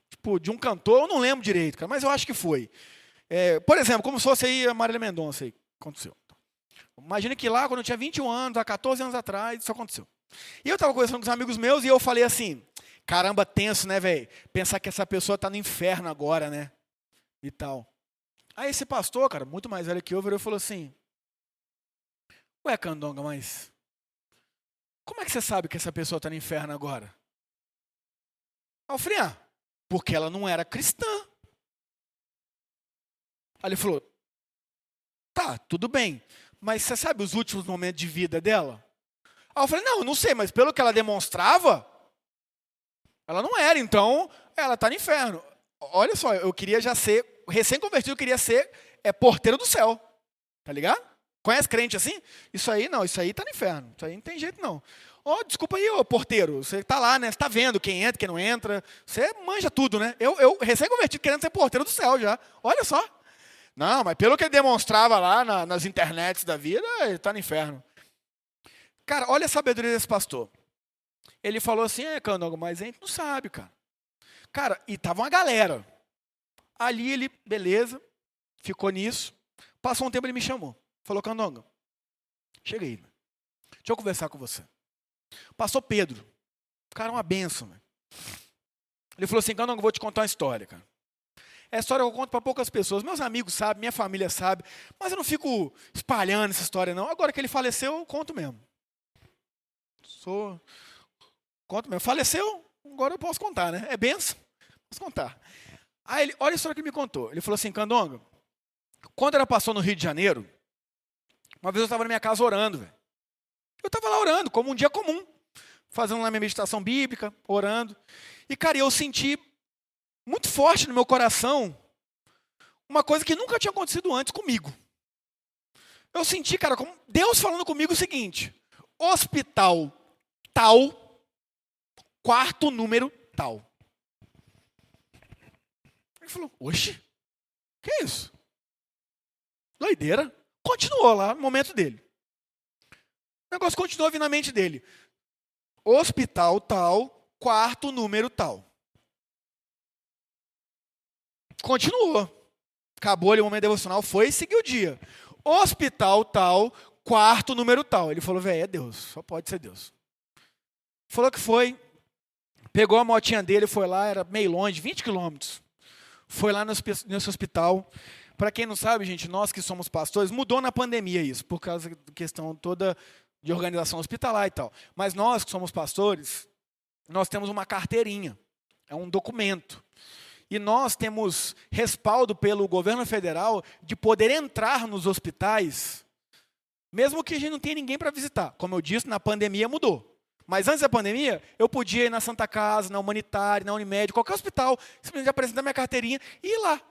Tipo, de um cantor, eu não lembro direito, cara, mas eu acho que foi. É, por exemplo, como se fosse aí a Marília Mendonça aí. Aconteceu. Imagina que lá, quando eu tinha 21 anos, há 14 anos atrás, isso aconteceu. E eu estava conversando com os amigos meus e eu falei assim: caramba, tenso, né, velho? Pensar que essa pessoa está no inferno agora, né? E tal. Aí esse pastor, cara, muito mais velho que eu, virou e falou assim: Ué, Candonga, mas. Como é que você sabe que essa pessoa está no inferno agora? Ah, porque ela não era cristã. Aí ele falou: Tá, tudo bem. Mas você sabe os últimos momentos de vida dela? Aí eu falei, não, eu não sei, mas pelo que ela demonstrava, ela não era, então ela está no inferno. Olha só, eu queria já ser, recém-convertido, eu queria ser é, porteiro do céu. Tá ligado? Conhece crente assim? Isso aí não, isso aí está no inferno. Isso aí não tem jeito não. Oh, desculpa aí, ô porteiro, você está lá, né? Você está vendo quem entra, quem não entra. Você manja tudo, né? Eu, eu recém-convertido querendo ser porteiro do céu já. Olha só. Não, mas pelo que ele demonstrava lá na, nas internets da vida, ele está no inferno. Cara, olha a sabedoria desse pastor. Ele falou assim, é, Candongo, mas a gente não sabe, cara. Cara, e tava uma galera. Ali ele, beleza, ficou nisso. Passou um tempo, ele me chamou. Falou, Candongo, chega aí. Deixa eu conversar com você. Passou Pedro. Cara, uma benção. Ele falou assim, Candongo, vou te contar uma história, cara. É história que eu conto para poucas pessoas. Meus amigos sabem, minha família sabe, mas eu não fico espalhando essa história, não. Agora que ele faleceu, eu conto mesmo. Sou. Conto mesmo. Faleceu, agora eu posso contar, né? É benção. Posso contar. Aí ele, olha a história que ele me contou. Ele falou assim, Candonga, quando ela passou no Rio de Janeiro, uma vez eu estava na minha casa orando, velho. Eu estava lá orando, como um dia comum, fazendo lá minha meditação bíblica, orando. E, cara, eu senti muito forte no meu coração uma coisa que nunca tinha acontecido antes comigo. Eu senti, cara, como Deus falando comigo o seguinte: hospital tal, quarto número tal. Ele falou: Oxe, que é isso? Doideira. Continuou lá no momento dele. O negócio continuou vindo na mente dele. Hospital tal, quarto número tal. Continuou. Acabou ali o momento devocional, foi e seguiu o dia. Hospital tal, quarto número tal. Ele falou, velho, é Deus, só pode ser Deus. Falou que foi, pegou a motinha dele, foi lá, era meio longe, 20 quilômetros. Foi lá nesse hospital. Para quem não sabe, gente, nós que somos pastores, mudou na pandemia isso, por causa da questão toda de organização hospitalar e tal. Mas nós que somos pastores, nós temos uma carteirinha, é um documento. E nós temos respaldo pelo governo federal de poder entrar nos hospitais, mesmo que a gente não tenha ninguém para visitar. Como eu disse, na pandemia mudou. Mas antes da pandemia, eu podia ir na Santa Casa, na Humanitária, na Unimed, qualquer hospital, simplesmente apresentar minha carteirinha e ir lá.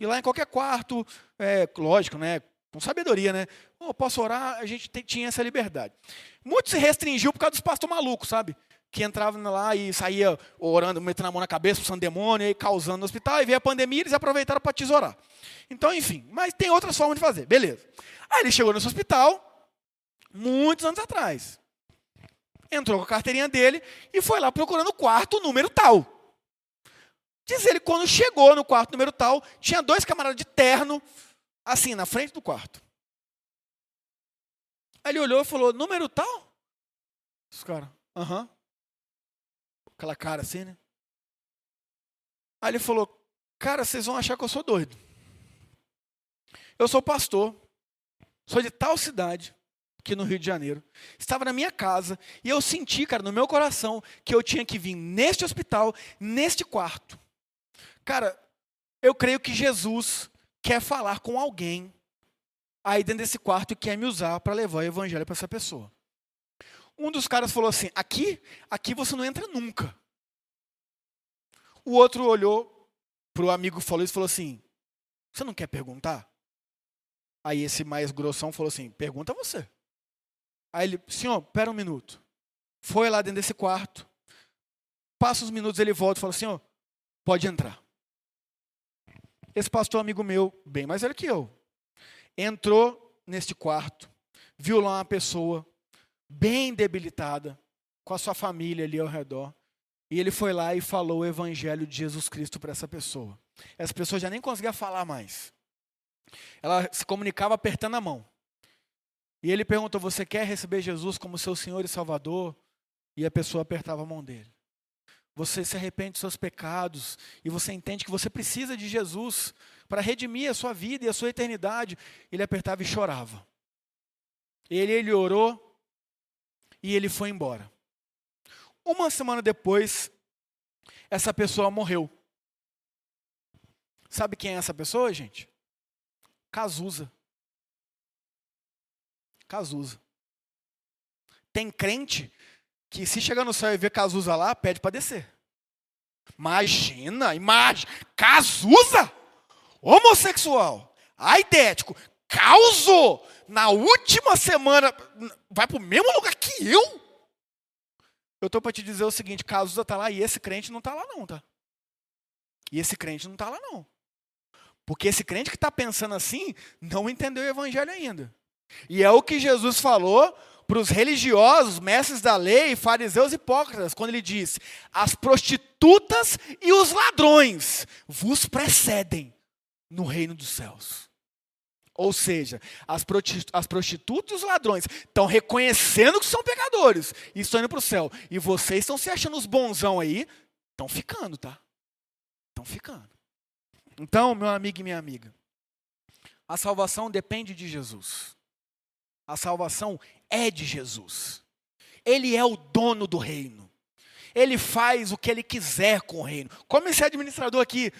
Ir lá em qualquer quarto, é, lógico, né? Com sabedoria, né? Oh, posso orar, a gente tinha essa liberdade. Muito se restringiu por causa dos pastores malucos, sabe? Que entravam lá e saía orando, metendo a mão na cabeça, usando demônio, e causando no hospital, e veio a pandemia, eles aproveitaram para tesourar. Então, enfim, mas tem outras formas de fazer, beleza. Aí ele chegou nesse hospital, muitos anos atrás. Entrou com a carteirinha dele e foi lá procurando o quarto número tal. Diz ele, quando chegou no quarto número tal, tinha dois camaradas de terno, assim, na frente do quarto. Aí ele olhou e falou, número tal? Os caras, aham. Aquela cara assim, né? Aí ele falou, cara, vocês vão achar que eu sou doido. Eu sou pastor, sou de tal cidade, aqui no Rio de Janeiro. Estava na minha casa e eu senti, cara, no meu coração, que eu tinha que vir neste hospital, neste quarto. Cara, eu creio que Jesus quer falar com alguém aí dentro desse quarto e quer me usar para levar o evangelho para essa pessoa. Um dos caras falou assim: aqui, aqui você não entra nunca. O outro olhou para o amigo que falou isso e falou assim: você não quer perguntar? Aí esse mais grossão falou assim: pergunta você. Aí ele, senhor, pera um minuto. Foi lá dentro desse quarto. Passa os minutos, ele volta e fala: senhor, pode entrar. Esse pastor amigo meu, bem mais velho que eu, entrou neste quarto, viu lá uma pessoa bem debilitada, com a sua família ali ao redor, e ele foi lá e falou o evangelho de Jesus Cristo para essa pessoa. Essa pessoa já nem conseguia falar mais. Ela se comunicava apertando a mão. E ele perguntou: Você quer receber Jesus como seu Senhor e Salvador? E a pessoa apertava a mão dele. Você se arrepende dos seus pecados e você entende que você precisa de Jesus para redimir a sua vida e a sua eternidade. Ele apertava e chorava. Ele, ele orou e ele foi embora. Uma semana depois, essa pessoa morreu. Sabe quem é essa pessoa, gente? Cazuza. Cazuza. Tem crente que se chegar no céu e ver Cazuza lá, pede para descer. Imagina, imagina, Cazuza! homossexual, aidético, causou na última semana, vai para o mesmo lugar que eu? Eu estou para te dizer o seguinte: Cazuza está lá e esse crente não está lá, não, tá? E esse crente não está lá, não. Porque esse crente que está pensando assim não entendeu o evangelho ainda. E é o que Jesus falou para os religiosos, mestres da lei, fariseus hipócritas, quando ele diz: As prostitutas e os ladrões vos precedem no reino dos céus. Ou seja, as, as prostitutas e os ladrões estão reconhecendo que são pecadores e estão indo para o céu. E vocês estão se achando os bonzão aí, estão ficando, tá? Estão ficando. Então, meu amigo e minha amiga, a salvação depende de Jesus. A salvação é de Jesus. Ele é o dono do reino. Ele faz o que ele quiser com o reino. Como esse administrador aqui,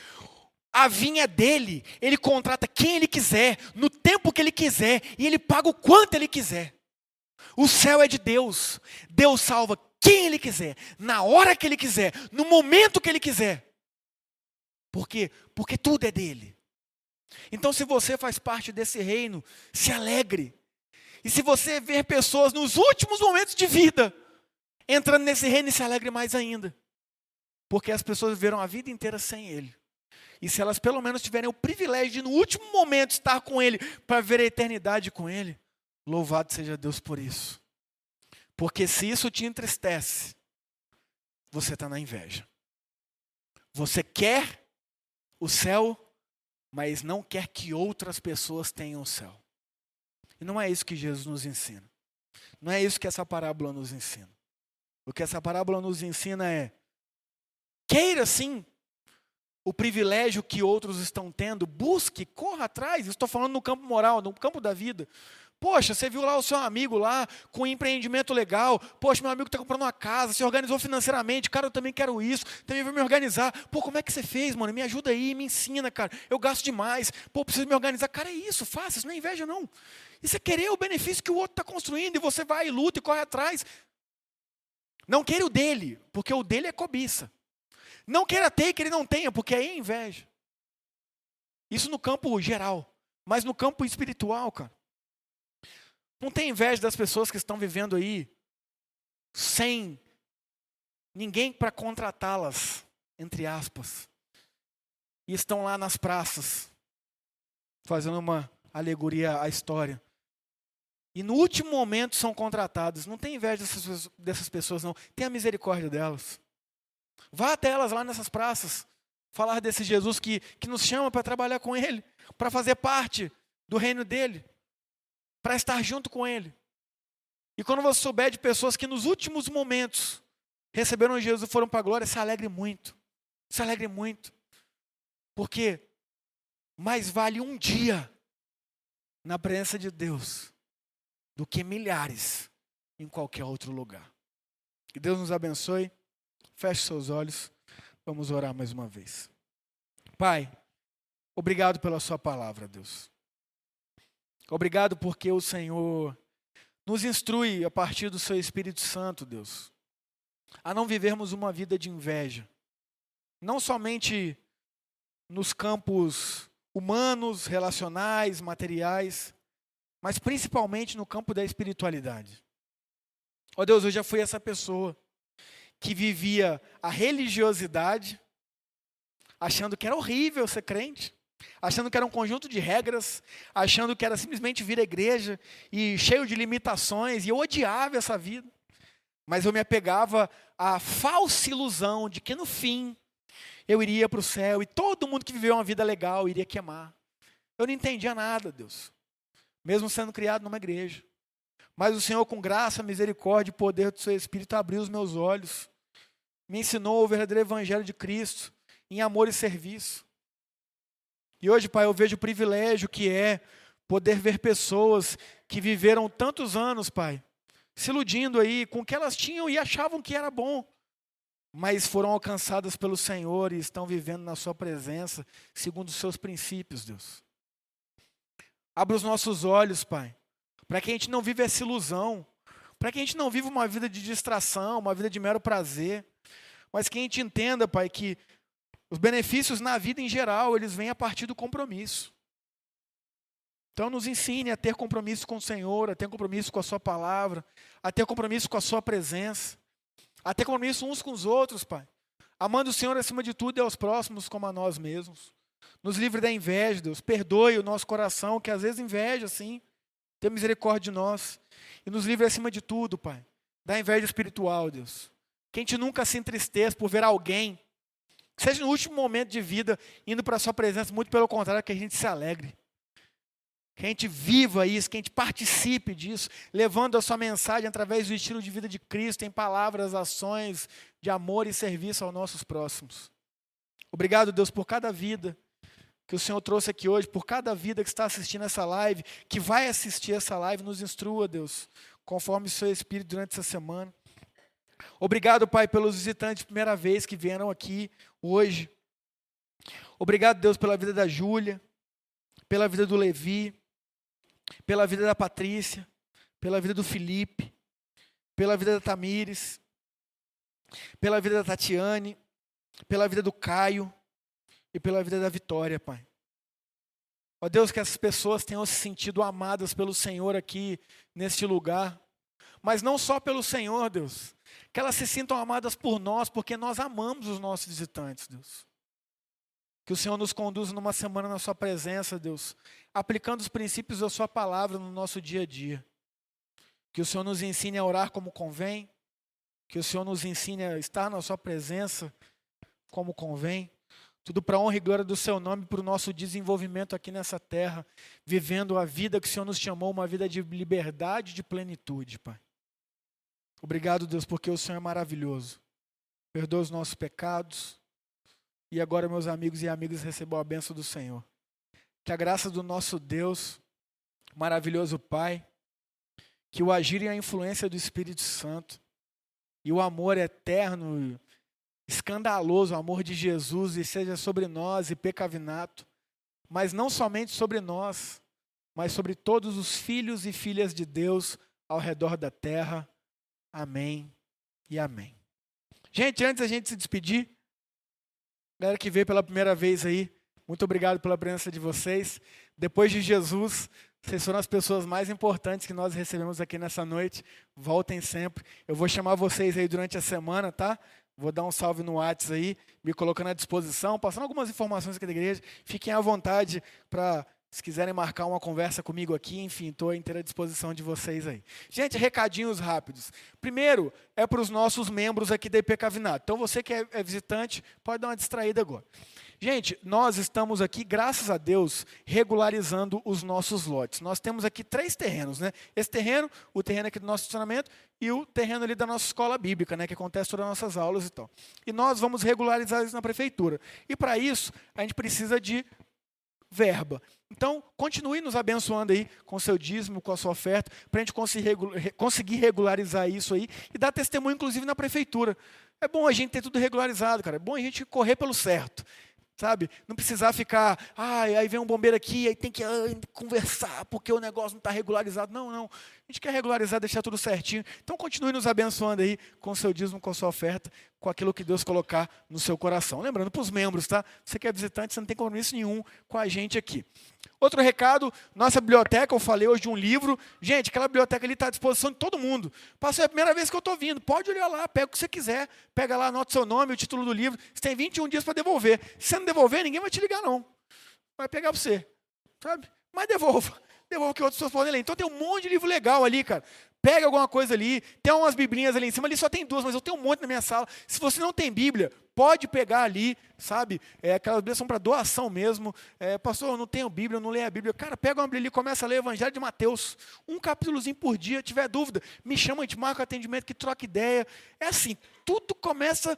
a vinha dele, ele contrata quem ele quiser, no tempo que ele quiser, e ele paga o quanto ele quiser. O céu é de Deus. Deus salva quem ele quiser, na hora que ele quiser, no momento que ele quiser. Por quê? Porque tudo é dele. Então, se você faz parte desse reino, se alegre. E se você ver pessoas nos últimos momentos de vida entrando nesse reino, se alegre mais ainda. Porque as pessoas viveram a vida inteira sem ele. E se elas pelo menos tiverem o privilégio de no último momento estar com ele para ver a eternidade com ele, louvado seja Deus por isso. Porque se isso te entristece, você está na inveja. Você quer o céu, mas não quer que outras pessoas tenham o céu. E não é isso que Jesus nos ensina. Não é isso que essa parábola nos ensina. O que essa parábola nos ensina é: queira sim o privilégio que outros estão tendo, busque, corra atrás. Estou falando no campo moral, no campo da vida. Poxa, você viu lá o seu amigo lá com um empreendimento legal. Poxa, meu amigo está comprando uma casa, se organizou financeiramente. Cara, eu também quero isso, também vou me organizar. Pô, como é que você fez, mano? Me ajuda aí, me ensina, cara. Eu gasto demais. Pô, preciso me organizar. Cara, é isso, faça, isso não é inveja, não. Isso é querer o benefício que o outro está construindo e você vai e luta e corre atrás. Não queira o dele, porque o dele é cobiça. Não queira ter que ele não tenha, porque é inveja. Isso no campo geral. Mas no campo espiritual, cara. Não tem inveja das pessoas que estão vivendo aí sem ninguém para contratá-las, entre aspas. E estão lá nas praças, fazendo uma alegoria à história. E no último momento são contratados. Não tem inveja dessas, dessas pessoas, não. Tenha misericórdia delas. Vá até elas lá nessas praças. Falar desse Jesus que, que nos chama para trabalhar com Ele, para fazer parte do reino dele para estar junto com Ele. E quando você souber de pessoas que nos últimos momentos receberam Jesus e foram para a glória, se alegre muito. Se alegre muito. Porque mais vale um dia na presença de Deus do que milhares em qualquer outro lugar. Que Deus nos abençoe. Feche seus olhos. Vamos orar mais uma vez. Pai, obrigado pela Sua palavra, Deus. Obrigado porque o Senhor nos instrui a partir do seu Espírito Santo, Deus, a não vivermos uma vida de inveja. Não somente nos campos humanos, relacionais, materiais, mas principalmente no campo da espiritualidade. Ó oh Deus, eu já fui essa pessoa que vivia a religiosidade, achando que era horrível ser crente, achando que era um conjunto de regras, achando que era simplesmente vir à igreja e cheio de limitações, e eu odiava essa vida. Mas eu me apegava à falsa ilusão de que no fim eu iria para o céu e todo mundo que viveu uma vida legal iria queimar. Eu não entendia nada, Deus, mesmo sendo criado numa igreja. Mas o Senhor, com graça, misericórdia e poder do seu Espírito, abriu os meus olhos, me ensinou o verdadeiro Evangelho de Cristo, em amor e serviço. E hoje, Pai, eu vejo o privilégio que é poder ver pessoas que viveram tantos anos, Pai, se iludindo aí com o que elas tinham e achavam que era bom, mas foram alcançadas pelo Senhor e estão vivendo na Sua presença, segundo os seus princípios, Deus. Abra os nossos olhos, Pai, para que a gente não viva essa ilusão, para que a gente não viva uma vida de distração, uma vida de mero prazer, mas que a gente entenda, Pai, que os benefícios na vida em geral, eles vêm a partir do compromisso. Então, nos ensine a ter compromisso com o Senhor, a ter compromisso com a Sua palavra, a ter compromisso com a Sua presença, a ter compromisso uns com os outros, Pai. Amando o Senhor acima de tudo e aos próximos como a nós mesmos. Nos livre da inveja, Deus. Perdoe o nosso coração, que às vezes inveja, sim. Tenha misericórdia de nós. E nos livre acima de tudo, Pai, da inveja espiritual, Deus. Que a gente nunca se entristeça por ver alguém seja no último momento de vida, indo para a sua presença, muito pelo contrário, que a gente se alegre. Que a gente viva isso, que a gente participe disso, levando a sua mensagem através do estilo de vida de Cristo, em palavras, ações de amor e serviço aos nossos próximos. Obrigado, Deus, por cada vida que o Senhor trouxe aqui hoje, por cada vida que está assistindo essa live, que vai assistir essa live, nos instrua, Deus, conforme o seu Espírito durante essa semana. Obrigado, Pai, pelos visitantes primeira vez que vieram aqui hoje. Obrigado, Deus, pela vida da Júlia, pela vida do Levi, pela vida da Patrícia, pela vida do Felipe, pela vida da Tamires, pela vida da Tatiane, pela vida do Caio e pela vida da Vitória, Pai. Ó Deus, que essas pessoas tenham se sentido amadas pelo Senhor aqui neste lugar, mas não só pelo Senhor, Deus, que elas se sintam amadas por nós, porque nós amamos os nossos visitantes, Deus. Que o Senhor nos conduza numa semana na Sua presença, Deus, aplicando os princípios da Sua palavra no nosso dia a dia. Que o Senhor nos ensine a orar como convém, que o Senhor nos ensine a estar na Sua presença como convém. Tudo para a honra e glória do Seu nome, para o nosso desenvolvimento aqui nessa terra, vivendo a vida que o Senhor nos chamou, uma vida de liberdade, de plenitude, Pai. Obrigado, Deus, porque o Senhor é maravilhoso. Perdoa os nossos pecados. E agora, meus amigos e amigas, recebam a bênção do Senhor. Que a graça do nosso Deus, maravilhoso Pai, que o agir e a influência do Espírito Santo, e o amor eterno, escandaloso, o amor de Jesus, e seja sobre nós e pecavinato, mas não somente sobre nós, mas sobre todos os filhos e filhas de Deus ao redor da terra Amém e amém. Gente, antes da gente se despedir, galera que veio pela primeira vez aí, muito obrigado pela presença de vocês. Depois de Jesus, vocês foram as pessoas mais importantes que nós recebemos aqui nessa noite. Voltem sempre. Eu vou chamar vocês aí durante a semana, tá? Vou dar um salve no WhatsApp aí, me colocando à disposição, passando algumas informações aqui da igreja. Fiquem à vontade para se quiserem marcar uma conversa comigo aqui, enfim, estou à inteira disposição de vocês aí. Gente, recadinhos rápidos. Primeiro, é para os nossos membros aqui da IP Cavinato. Então, você que é, é visitante, pode dar uma distraída agora. Gente, nós estamos aqui, graças a Deus, regularizando os nossos lotes. Nós temos aqui três terrenos, né? Esse terreno, o terreno aqui do nosso estacionamento e o terreno ali da nossa escola bíblica, né? Que acontece todas as nossas aulas e tal. E nós vamos regularizar isso na prefeitura. E para isso, a gente precisa de verba. Então, continue nos abençoando aí com seu dízimo, com a sua oferta, para a gente conseguir regularizar isso aí e dar testemunho, inclusive, na prefeitura. É bom a gente ter tudo regularizado, cara. É bom a gente correr pelo certo sabe? Não precisar ficar, ah, aí vem um bombeiro aqui, aí tem que ah, conversar porque o negócio não está regularizado. Não, não. A gente quer regularizar, deixar tudo certinho. Então continue nos abençoando aí com o seu dízimo, com a sua oferta, com aquilo que Deus colocar no seu coração. Lembrando para os membros, tá? Você que é visitante, você não tem compromisso nenhum com a gente aqui. Outro recado, nossa biblioteca, eu falei hoje de um livro. Gente, aquela biblioteca ali está à disposição de todo mundo. Passou a primeira vez que eu estou vindo. Pode olhar lá, pega o que você quiser. Pega lá, anota o seu nome, o título do livro. Você tem 21 dias para devolver. Se você não devolver, ninguém vai te ligar, não. Vai pegar para você. Sabe? Mas devolva. Devolva que outras pessoas podem ler. Então tem um monte de livro legal ali, cara. Pega alguma coisa ali. Tem umas biblinhas ali em cima. Ali só tem duas, mas eu tenho um monte na minha sala. Se você não tem Bíblia, pode pegar ali, sabe? É, aquelas Bíblias são para doação mesmo. É, pastor, eu não tenho Bíblia, eu não leio a Bíblia. Cara, pega uma Bíblia ali, começa a ler o Evangelho de Mateus. Um capítulozinho por dia, tiver dúvida, me chama, a gente marca o atendimento, que troca ideia. É assim, tudo começa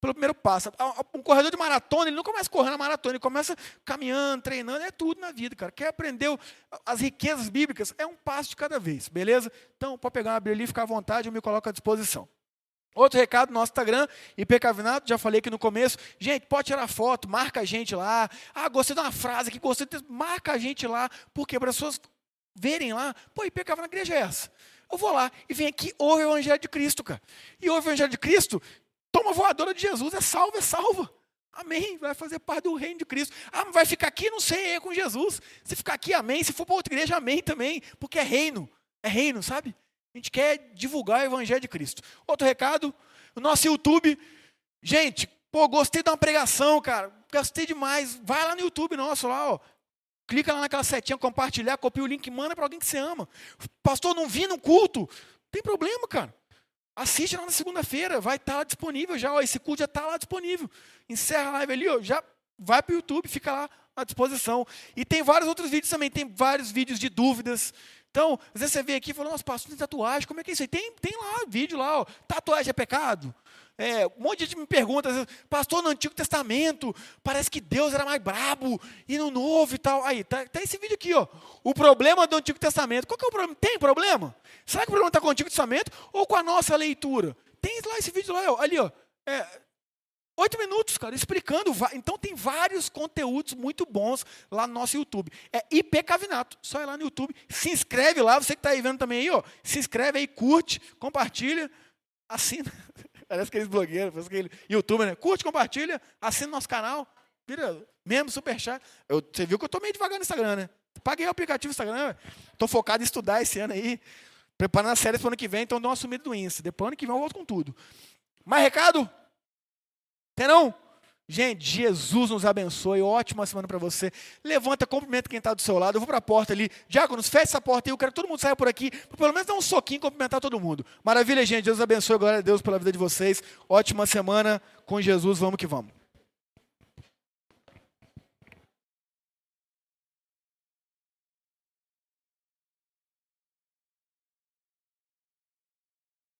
pelo primeiro passo. Um corredor de maratona, ele não começa correndo a maratona, ele começa caminhando, treinando, é tudo na vida, cara. Quer aprender as riquezas bíblicas? É um passo de cada vez, beleza? Então, pode pegar uma Bíblia ali, ficar à vontade, eu me coloco à disposição. Outro recado no nosso Instagram, IP Cavinato, já falei aqui no começo. Gente, pode tirar foto, marca a gente lá. Ah, gostei de uma frase aqui, gostei de... Marca a gente lá, porque para as pessoas verem lá, pô, IP Cavinato, igreja é essa? Eu vou lá e vem aqui, ouve o Evangelho de Cristo, cara. E ouve o Evangelho de Cristo, toma voadora de Jesus, é salvo, é salvo. Amém. Vai fazer parte do reino de Cristo. Ah, vai ficar aqui, não sei, é com Jesus. Se ficar aqui, amém. Se for para outra igreja, amém também. Porque é reino. É reino, sabe? A gente quer divulgar o Evangelho de Cristo. Outro recado, o nosso YouTube. Gente, pô, gostei de uma pregação, cara. Gostei demais. Vai lá no YouTube nosso, lá, ó. Clica lá naquela setinha, compartilhar, copia o link, manda para alguém que você ama. Pastor, não vi no culto. Tem problema, cara. Assiste lá na segunda-feira, vai estar tá lá disponível já. Ó, esse culto já está lá disponível. Encerra a live ali, ó, já vai para o YouTube, fica lá à disposição. E tem vários outros vídeos também, tem vários vídeos de dúvidas, então, às vezes você vem aqui e fala, nossa, pastor, tem tatuagem, como é que é isso aí? Tem, tem lá vídeo lá, ó, tatuagem é pecado? É, um monte de gente me pergunta, pastor, no Antigo Testamento, parece que Deus era mais brabo, e no Novo e tal. Aí, tá, tá esse vídeo aqui, ó. O problema do Antigo Testamento. Qual que é o problema? Tem problema? Será que o problema está com o Antigo Testamento ou com a nossa leitura? Tem lá esse vídeo lá, ó, ali, ó. É, Oito minutos, cara, explicando. Então tem vários conteúdos muito bons lá no nosso YouTube. É IP Cavinato. Só ir lá no YouTube, se inscreve lá, você que está aí vendo também aí, ó. Se inscreve aí, curte, compartilha, assina. Parece aqueles blogueiros, parece aquele youtuber, né? Curte, compartilha, assina nosso canal, vira mesmo superchat. Eu, você viu que eu estou meio devagar no Instagram, né? Paguei o aplicativo Instagram, estou focado em estudar esse ano aí, preparando as séries para o ano que vem, então dou uma sumida do Insta. Depois ano que vem eu volto com tudo. Mais recado? Tem não? Gente, Jesus nos abençoe. Ótima semana para você. Levanta, cumprimenta quem está do seu lado. Eu vou para a porta ali. Diáconos, fecha essa porta aí. Eu quero que todo mundo saia por aqui. Pelo menos dar um soquinho e cumprimentar todo mundo. Maravilha, gente. Deus abençoe. Glória a Deus pela vida de vocês. Ótima semana com Jesus. Vamos que vamos.